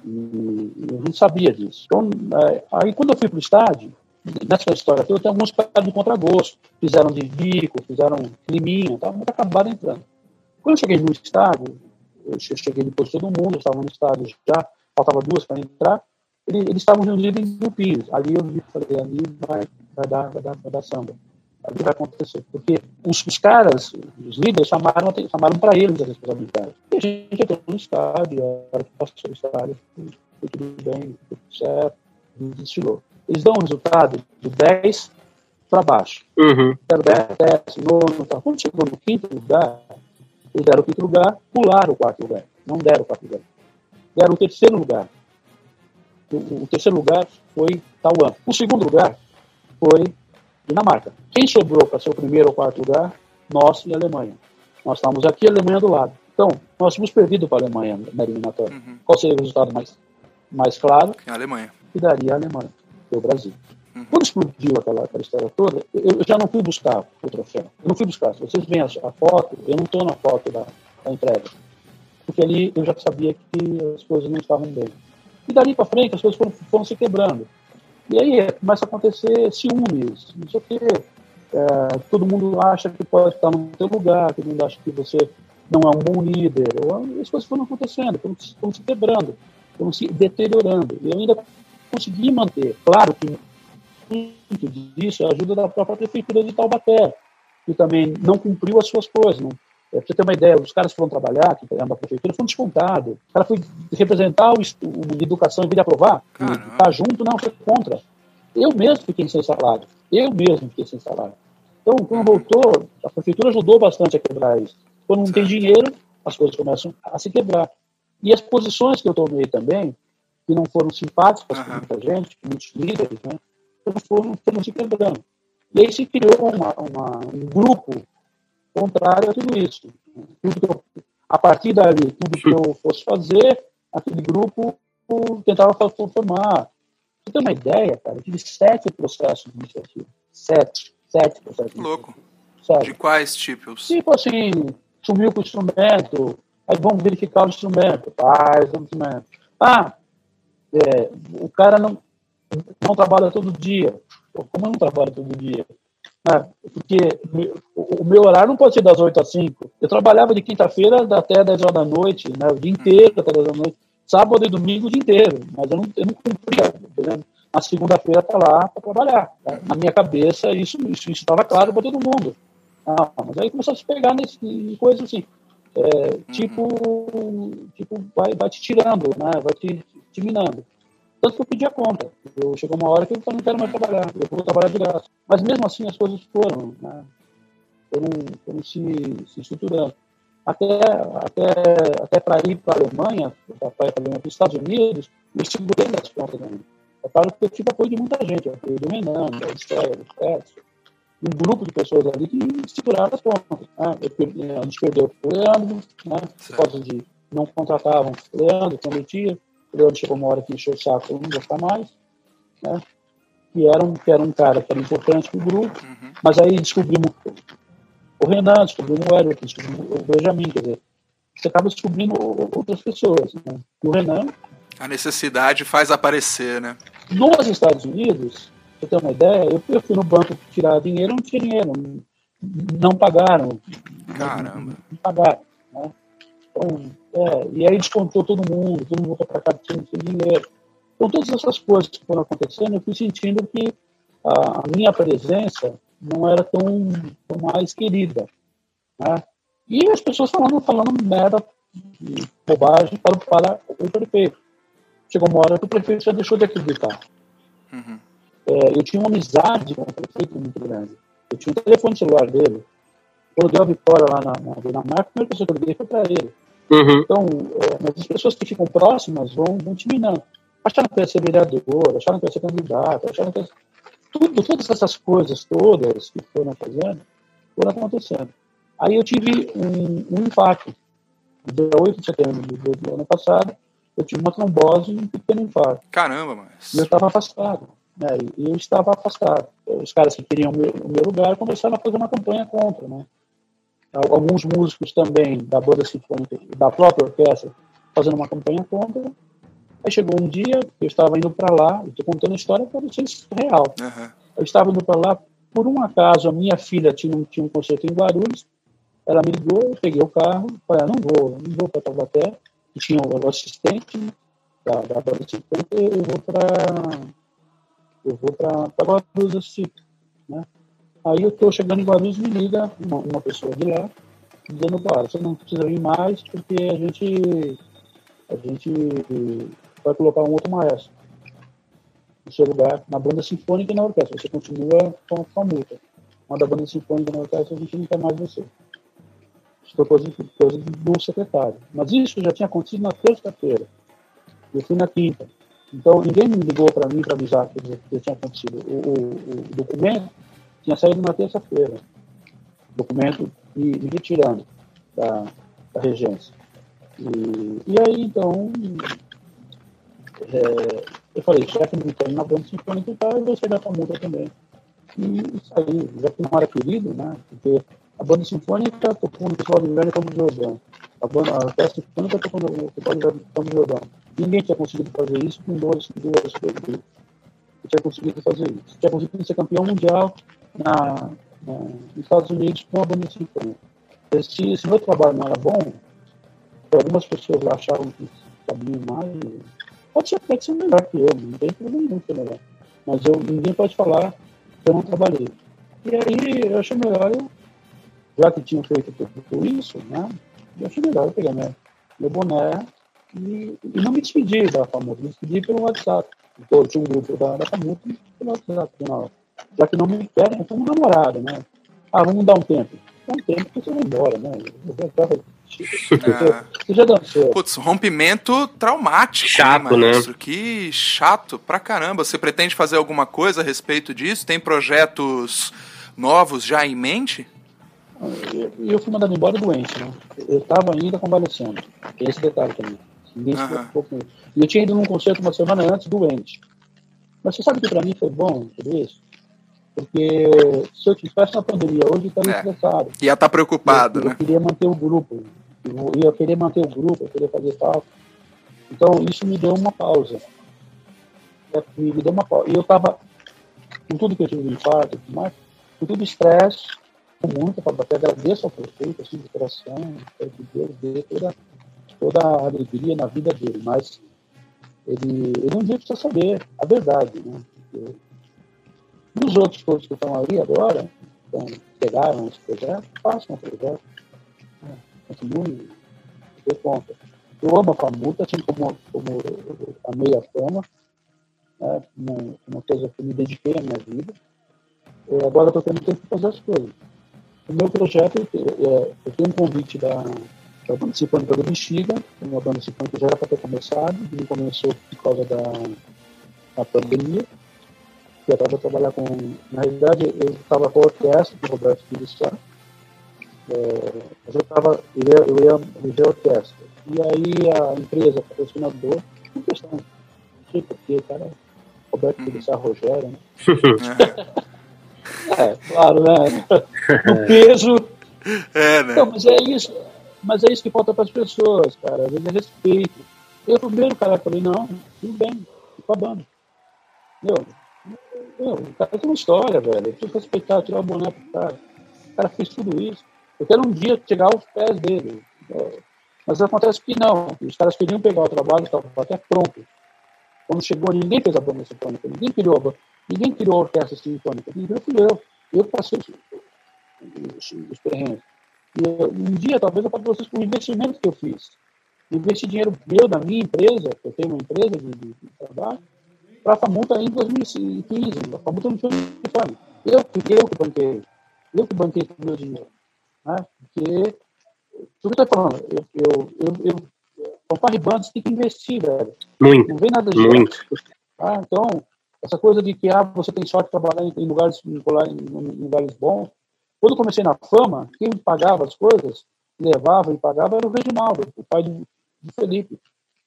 E, e a gente sabia disso. Então, é, aí quando eu fui para o estádio, nessa história toda, tem alguns caras de contragosto, fizeram de bico, fizeram liminha, tá, mas acabaram entrando. Quando eu cheguei no estádio, eu cheguei depois de todo mundo, estava no estádio já, faltava duas para entrar, eles, eles estavam reunidos em grupinhos. Ali eu falei, ali vai, vai, dar, vai, dar, vai dar samba que vai acontecer. Porque os, os caras, os líderes, chamaram, chamaram para eles a responsabilidade. E a gente entrou no estádio, a hora que passou o estádio, foi tudo bem, tudo certo, desfilou. Eles dão um resultado de 10 para baixo. Uhum. Deram 10, 10, nono, tá. Quando chegou no quinto lugar, eles deram o quinto lugar, pularam o quarto lugar. Não deram o quarto lugar. Deram o terceiro lugar. O, o terceiro lugar foi Taiwan. O segundo lugar foi Dinamarca. Quem sobrou para ser o primeiro ou quarto lugar? Nós e a Alemanha. Nós estávamos aqui e a Alemanha do lado. Então, nós tínhamos perdido para a Alemanha na eliminatória. Uhum. Qual seria o resultado mais, mais claro? A Alemanha. Que daria a Alemanha, o Brasil. Uhum. Quando explodiu aquela, aquela, história toda, eu, já não fui buscar o troféu. Eu não fui buscar. Se vocês veem a, a foto, eu não estou na foto da, da entrega. Porque ali eu já sabia que as coisas não estavam bem. E dali para frente as coisas foram, foram se quebrando. E aí começa a acontecer ciúmes, não sei o quê. É, todo mundo acha que pode estar no seu lugar, todo mundo acha que você não é um bom líder. Ou, as coisas foram acontecendo, foram, foram se quebrando, foram se deteriorando. E eu ainda consegui manter. Claro que muito disso é a ajuda da própria prefeitura de Taubaté, que também não cumpriu as suas coisas, não é, pra você ter uma ideia, os caras foram trabalhar, que da prefeitura, foram descontados. O cara foi representar o, o de educação em vez de aprovar. Tá junto, não, foi contra. Eu mesmo fiquei sem salário. Eu mesmo fiquei sem salário. Então, quando voltou, a prefeitura ajudou bastante a quebrar isso. Quando não tem dinheiro, as coisas começam a se quebrar. E as posições que eu tomei também, que não foram simpáticas para muita gente, muitos líderes, né, foram, foram se quebrando. E aí se criou uma, uma, um grupo contrário a tudo isso. Tudo eu, a partir dali, tudo que eu fosse fazer, aquele grupo tentava formar. Você tem uma ideia, cara? Eu tive sete processos de iniciativa. Sete. Sete processos. Louco. Sete. De quais tipos? Tipo assim, sumiu com o instrumento, aí vamos verificar o instrumento. Faz o instrumento. Ah, é, o cara não, não trabalha todo dia. Pô, como eu não trabalho todo dia? Né? Porque o meu horário não pode ser das 8 às 5. Eu trabalhava de quinta-feira até 10 horas da noite, né? o dia inteiro até 10 horas da noite. Sábado e domingo o dia inteiro. Mas eu não, eu não cumpria. Na segunda-feira tá lá para trabalhar. Tá? Na minha cabeça, isso estava claro para todo mundo. Ah, mas aí começou a se pegar nesse coisa assim, é, tipo, tipo vai, vai te tirando, né? vai te, te minando. Tanto que eu pedi a conta. Eu, chegou uma hora que eu não quero mais trabalhar, eu vou trabalhar de graça. Mas mesmo assim as coisas foram, né? foram, foram se, se estruturando. Até, até, até para ir para a Alemanha, para os Estados Unidos, eu segurei das contas ainda. É claro que eu tive apoio de muita gente, apoio do Renan, da Estela, do Fetch, um grupo de pessoas ali que seguraram as contas. Né? A gente perdeu o Leandro, né? por causa de não contratavam o Leandro, prometia. O Leandro chegou uma hora que encheu o saco, não gostar mais. Né? Que, era um, que era um cara que era importante para o grupo, uhum. mas aí descobrimos o Renan, descobrimos o Eric, descobrimos o Benjamin, quer dizer, você acaba descobrindo outras pessoas. Né? E o Renan. A necessidade faz aparecer, né? Nos Estados Unidos, você ter uma ideia, eu, eu fui no banco tirar dinheiro, não tinha dinheiro, não, não pagaram. Caramba. Não, não pagaram. Né? Então, é, e aí descontou todo mundo, todo mundo voltou para sem, sem dinheiro. Então, todas essas coisas que foram acontecendo, eu fui sentindo que a, a minha presença não era tão, tão mais querida. Né? E as pessoas falando, falando merda, bobagem para, para o prefeito. Chegou uma hora que o prefeito já deixou de acreditar. Uhum. É, eu tinha uma amizade com o prefeito muito grande. Eu tinha o um telefone celular dele. Quando deu a vitória lá na, na Dinamarca, a primeira pessoa que eu liguei foi para ele. Uhum. Então, é, mas as pessoas que ficam próximas vão, vão te minando. Acharam que ia ser vereador, acharam que ia ser candidato, acharam que ia... Tudo, todas essas coisas todas que foram fazendo, foram acontecendo. Aí eu tive um, um impacto. Dia 8 de setembro do ano passado, eu tive uma trombose e um pequeno infarto. Caramba, mas. E eu estava afastado. Né? E eu estava afastado. Os caras que queriam o meu, o meu lugar começaram a fazer uma campanha contra, né? Alguns músicos também da banda sinfônica, da própria orquestra, fazendo uma campanha contra. Aí chegou um dia, eu estava indo para lá, estou contando a história para vocês real. Uhum. Eu estava indo para lá, por um acaso, a minha filha tinha, tinha um concerto em Guarulhos, ela me ligou, eu peguei o carro, falei, ah, não vou, não vou para Taubaté, tinha o assistente da, da banda sinfônica, eu vou para eu vou para Guarulhos assistir. Né? Aí eu estou chegando em Guarulhos, me liga uma, uma pessoa de lá, dizendo, para você não precisa vir mais, porque a gente, a gente vai colocar um outro maestro no seu lugar, na banda sinfônica e na orquestra. Você continua com, com a multa. Mas da banda sinfônica e na orquestra a gente não quer mais você. Foi coisa, coisa do secretário. Mas isso já tinha acontecido na terça-feira. Eu fui na quinta. Então, ninguém me ligou para mim para avisar que, que tinha acontecido. O, o, o, documento tinha saído na terça-feira. Documento me, me retirando da, da regência. E, e aí, então, é, eu falei, chefe militante na banda sinfônica e tal, você vai para a multa também. E isso aí, já que não era querido, né? Porque a banda sinfônica tocou no Festival de Inverno como Jordão. A banda a orquestra sinfônica tocou no Festival de Inverno como Jordão. Ninguém tinha conseguido fazer isso com duas, duas coisas. Tinha conseguido fazer isso. Tinha conseguido ser campeão mundial na, na, nos Estados Unidos com a banda sinfônica. Se, se meu trabalho não era bom, algumas pessoas achavam que sabiam mais. Pode ser, pode ser melhor que eu, não tem problema nenhum ser melhor. Mas eu, ninguém pode falar que eu não trabalhei. E aí eu achei melhor, eu, já que tinha feito tudo isso, né? Eu achei melhor eu pegar meu, meu boné e, e não me despedi da FAMUT, me despedi pelo WhatsApp. Então, eu tinha um grupo da, da FAMUT pelo WhatsApp. Não, já que não me querem, como namorado, né? Ah, vamos dar um tempo. Dá um tempo que você vai embora, né? Você já dançou. Putz, rompimento traumático. Chato, né? Que chato pra caramba. Você pretende fazer alguma coisa a respeito disso? Tem projetos novos já em mente? E eu, fui mandado embora doente, né? Eu estava ainda convalescendo. Tem esse detalhe também. Ninguém se preocupou com isso. E eu tinha ido num concerto uma semana antes, doente. Mas você sabe que para mim foi bom tudo isso? Porque se eu tivesse na pandemia hoje, eu estaria é. estressado. Ia estar tá preocupado, eu, né? Eu queria manter o grupo. Eu ia querer manter o grupo, eu queria fazer tal. Então, isso me deu uma pausa. É, me deu uma pausa. E eu estava, com tudo que eu tive de infarto, com tudo estresse, muito, até agradeço ao prefeito, assim, de coração, que Deus dê toda toda a alegria na vida dele, mas ele, ele um dia precisa saber a verdade, né? Porque, os outros todos que estão ali agora, então, pegaram esse projeto, façam o projeto. Né? Conta. Eu amo a Famuta, assim como, como amei a fama, né? uma, uma coisa que me dediquei à minha vida. Agora estou tendo tempo para fazer as coisas. O meu projeto, eu tenho um convite da, da Banda Sinfônica do Bexiga, uma banda sinfônica já era para ter começado, não começou por causa da, da pandemia. Eu estava trabalhar com. Na realidade, eu estava com a orquestra, com o Roberto Pires é, mas eu estava. Eu ia, eu ia a orquestra. E aí a empresa, patrocinador, não questão. Não sei porquê, cara. Roberto uhum. Pires Rogério, né? é, claro, né? O peso. É, né? Não, mas é isso. Mas é isso que falta para as pessoas, cara. Às vezes é respeito. Eu primeiro, cara, falei, não, tudo bem, fico a banda. Meu, meu, o cara tem uma história, velho. Eu preciso respeitar, tirar o boné pro cara. O cara fez tudo isso. Eu quero um dia chegar aos pés dele. Mas acontece que não. Os caras queriam pegar o trabalho, estava até pronto. Quando chegou, ninguém fez a banda sinfônica, ninguém criou a, ninguém criou a orquestra sinfônica, ninguém fui eu. Eu passei os, os, os terrenos. E um dia, talvez, eu para vocês com o investimento que eu fiz. Investi dinheiro meu da minha empresa, eu tenho uma empresa de, de, de trabalho, para a Famuta em 2015. A Famuta não tinha uniforme. Eu, eu que banquei. Eu que banquei com o meu dinheiro. Né? Porque, tudo que eu estou falando, eu, eu, eu, eu compare bandas, tem que investir, velho. Muito. Não vem nada de Muito. Ah, então, essa coisa de que ah, você tem sorte de trabalhar em, lugares, em lugares bons. Quando eu comecei na fama, quem pagava as coisas, levava e pagava era o Reginaldo, o pai de, Felipe.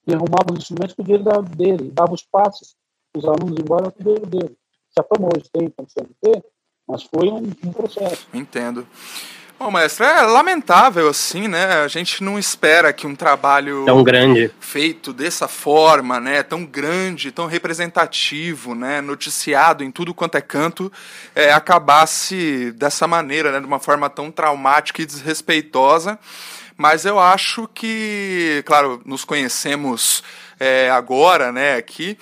E arrumava os instrumentos com o dinheiro dele, dava os passes, os alunos embora com o dinheiro dele. Se a fama hoje tem de ter, mas foi um, um processo. Entendo. Bom, mestre, é lamentável assim, né? A gente não espera que um trabalho tão grande feito dessa forma, né, tão grande, tão representativo, né, noticiado em tudo quanto é canto, é, acabasse dessa maneira, né, de uma forma tão traumática e desrespeitosa. Mas eu acho que, claro, nos conhecemos é, agora, né, aqui,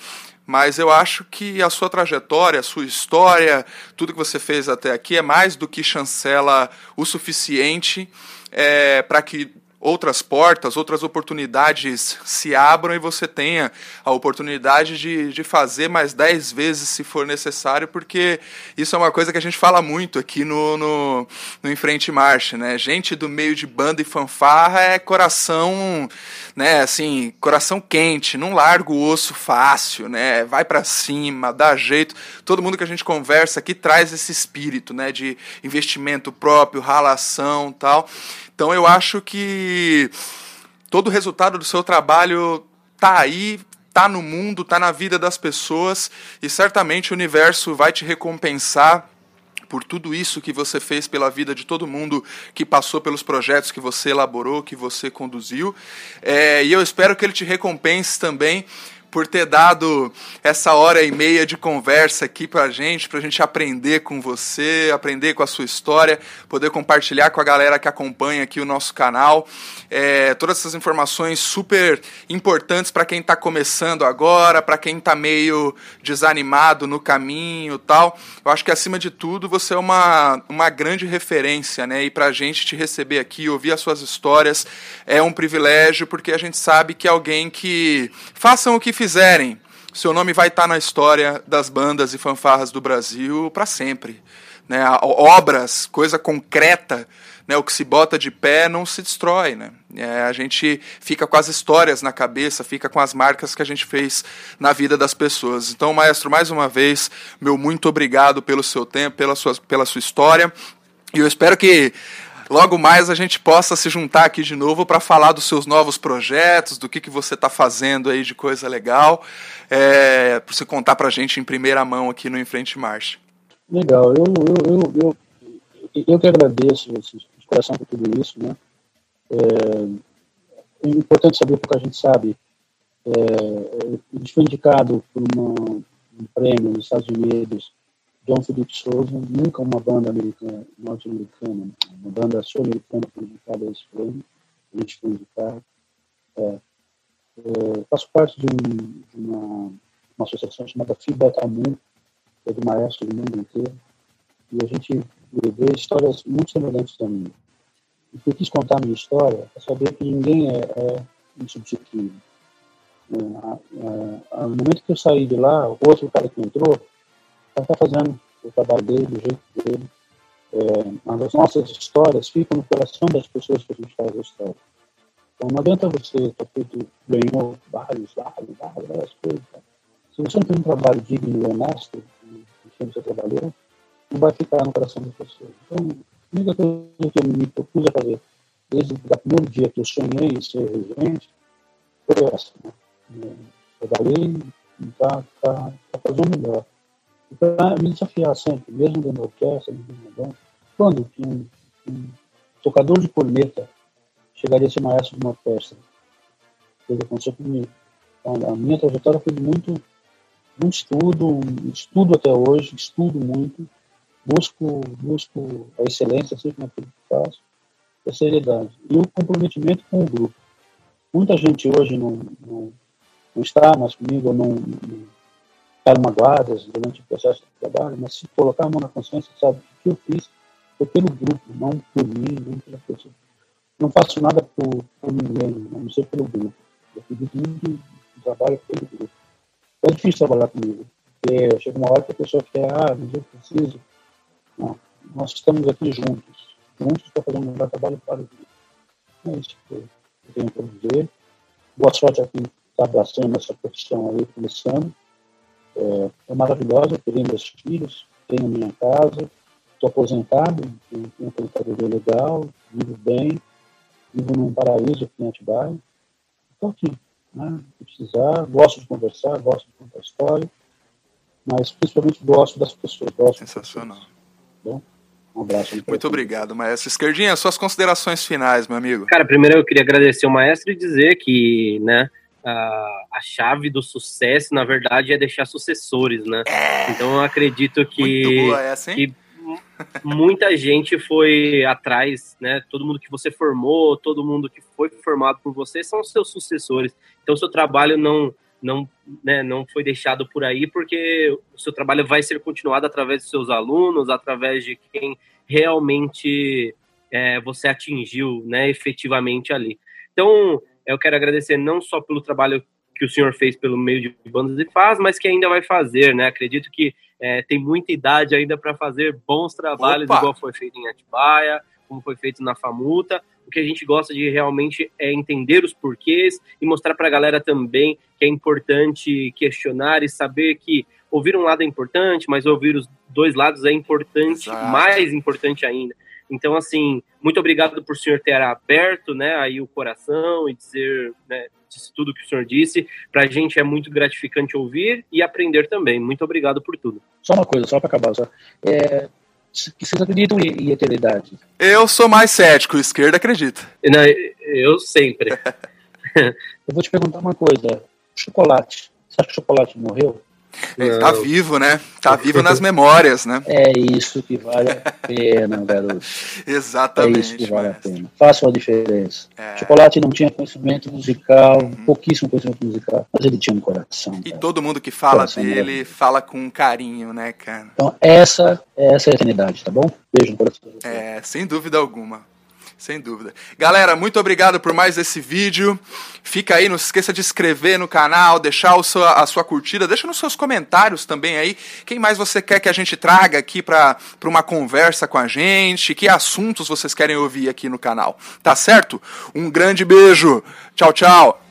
mas eu acho que a sua trajetória, a sua história, tudo que você fez até aqui é mais do que chancela o suficiente é, para que outras portas, outras oportunidades se abram e você tenha a oportunidade de, de fazer mais dez vezes se for necessário, porque isso é uma coisa que a gente fala muito aqui no, no, no Enfrente Marcha, né? Gente do meio de banda e fanfarra é coração, né, assim, coração quente, não larga o osso fácil, né? Vai para cima, dá jeito. Todo mundo que a gente conversa aqui traz esse espírito, né, de investimento próprio, ralação, tal. Então eu acho que todo o resultado do seu trabalho tá aí, tá no mundo, tá na vida das pessoas e certamente o universo vai te recompensar por tudo isso que você fez pela vida de todo mundo que passou pelos projetos que você elaborou, que você conduziu. É, e eu espero que ele te recompense também por ter dado essa hora e meia de conversa aqui para a gente, para a gente aprender com você, aprender com a sua história, poder compartilhar com a galera que acompanha aqui o nosso canal. É, todas essas informações super importantes para quem está começando agora, para quem está meio desanimado no caminho tal. Eu acho que acima de tudo você é uma, uma grande referência, né? E para a gente te receber aqui, ouvir as suas histórias é um privilégio, porque a gente sabe que alguém que façam o que fizeram fizerem, seu nome vai estar na história das bandas e fanfarras do Brasil para sempre. Né? Obras, coisa concreta, né? o que se bota de pé não se destrói. Né? É, a gente fica com as histórias na cabeça, fica com as marcas que a gente fez na vida das pessoas. Então, maestro, mais uma vez, meu muito obrigado pelo seu tempo, pela sua, pela sua história. E eu espero que logo mais a gente possa se juntar aqui de novo para falar dos seus novos projetos, do que, que você está fazendo aí de coisa legal, é, para você contar para a gente em primeira mão aqui no Enfrente Marcha. Legal, eu, eu, eu, eu, eu que agradeço de coração por tudo isso, né? É, é importante saber porque a gente sabe. É, a gente foi indicado por uma, um prêmio nos Estados Unidos John Philip Souza, nunca uma banda americana, norte-americana, uma banda sul-americana foi indicada a esse prêmio, a gente foi indicado. É, é, faço parte de, um, de uma, uma, associação chamada Mundo, que é do maestro do mundo inteiro, e a gente ver histórias muito semelhantes da minha. E eu quis contar a minha história para saber que ninguém é, é insubstituível. É, é, no momento que eu saí de lá, o outro cara que entrou está fazendo o trabalho dele, do jeito dele. É, as nossas histórias ficam no coração das pessoas que a gente faz a história. Então não adianta você ter feito, ganhou vários, vários, várias coisas. Tá? Se você não tem um trabalho digno e honesto, que você trabalhou, não vai ficar no coração das pessoas. Então, a única coisa que eu me propus a fazer desde o primeiro dia que eu sonhei em ser regente foi essa. Né? Trabalhei para tá, tá fazer melhor. Para me desafiar sempre, mesmo dentro da orquestra, mesmo quando um, um tocador de corneta chegaria a ser maestro de uma orquestra. Coisa aconteceu comigo. Então, a minha trajetória foi muito, muito estudo, estudo até hoje, estudo muito, busco, busco a excelência sempre naquilo que faço, a seriedade e o comprometimento com o grupo. Muita gente hoje não, não, não está mais comigo, não, não magoadas durante o processo de trabalho, mas se colocar a mão na consciência, sabe, o que eu fiz foi pelo grupo, não por mim, não pela pessoa. Não faço nada por, por ninguém, a não ser pelo grupo. Eu acredito muito no trabalho pelo grupo. É difícil trabalhar comigo, porque chega uma hora que a pessoa quer, ah, mas eu preciso não, nós estamos aqui juntos, juntos para fazer um melhor trabalho para o grupo. É isso que eu tenho para dizer. Boa sorte aqui está abraçando essa profissão aí, começando. É, é maravilhosa, tenho meus filhos, tenho minha casa, estou aposentado, tenho uma aposentadoria legal, vivo bem, vivo num paraíso aqui em Atibaia. Estou aqui, né? Se precisar, gosto de conversar, gosto de contar história, mas principalmente gosto das pessoas. Gosto Sensacional. Pessoas. Bom, um abraço. Muito obrigado, maestro. Esquerdinha, suas considerações finais, meu amigo. Cara, primeiro eu queria agradecer o maestro e dizer que, né, a, a chave do sucesso, na verdade, é deixar sucessores, né? É. Então eu acredito que, essa, que muita gente foi atrás, né? Todo mundo que você formou, todo mundo que foi formado por você são seus sucessores. Então seu trabalho não não, né, não foi deixado por aí, porque o seu trabalho vai ser continuado através dos seus alunos, através de quem realmente é, você atingiu né, efetivamente ali. Então, eu quero agradecer não só pelo trabalho que o senhor fez pelo meio de bandas e faz, mas que ainda vai fazer, né? Acredito que é, tem muita idade ainda para fazer bons trabalhos, Opa. igual foi feito em Atibaia, como foi feito na Famuta. O que a gente gosta de realmente é entender os porquês e mostrar para a galera também que é importante questionar e saber que ouvir um lado é importante, mas ouvir os dois lados é importante, Exato. mais importante ainda. Então, assim, muito obrigado por o senhor ter aberto né, aí o coração e dizer né, disse tudo que o senhor disse. Para a gente é muito gratificante ouvir e aprender também. Muito obrigado por tudo. Só uma coisa, só para acabar. Só. É, vocês acreditam em, eternidade? Eu sou mais cético, esquerda acredita. Não, eu sempre. eu vou te perguntar uma coisa. Chocolate. Você acha que o chocolate morreu? Ele tá vivo, né? Tá vivo nas memórias, né? É isso que vale a pena, garoto. Exatamente. É isso que vale mas... a pena. Faça a diferença. É... Chocolate não tinha conhecimento musical, uhum. pouquíssimo conhecimento musical, mas ele tinha um coração. E cara. todo mundo que fala coração dele fala com carinho, né, cara? Então, essa, essa é a eternidade, tá bom? Beijo no coração. É, sem dúvida alguma. Sem dúvida. Galera, muito obrigado por mais esse vídeo. Fica aí, não se esqueça de inscrever no canal, deixar a sua curtida, deixa nos seus comentários também aí. Quem mais você quer que a gente traga aqui para uma conversa com a gente? Que assuntos vocês querem ouvir aqui no canal? Tá certo? Um grande beijo. Tchau, tchau.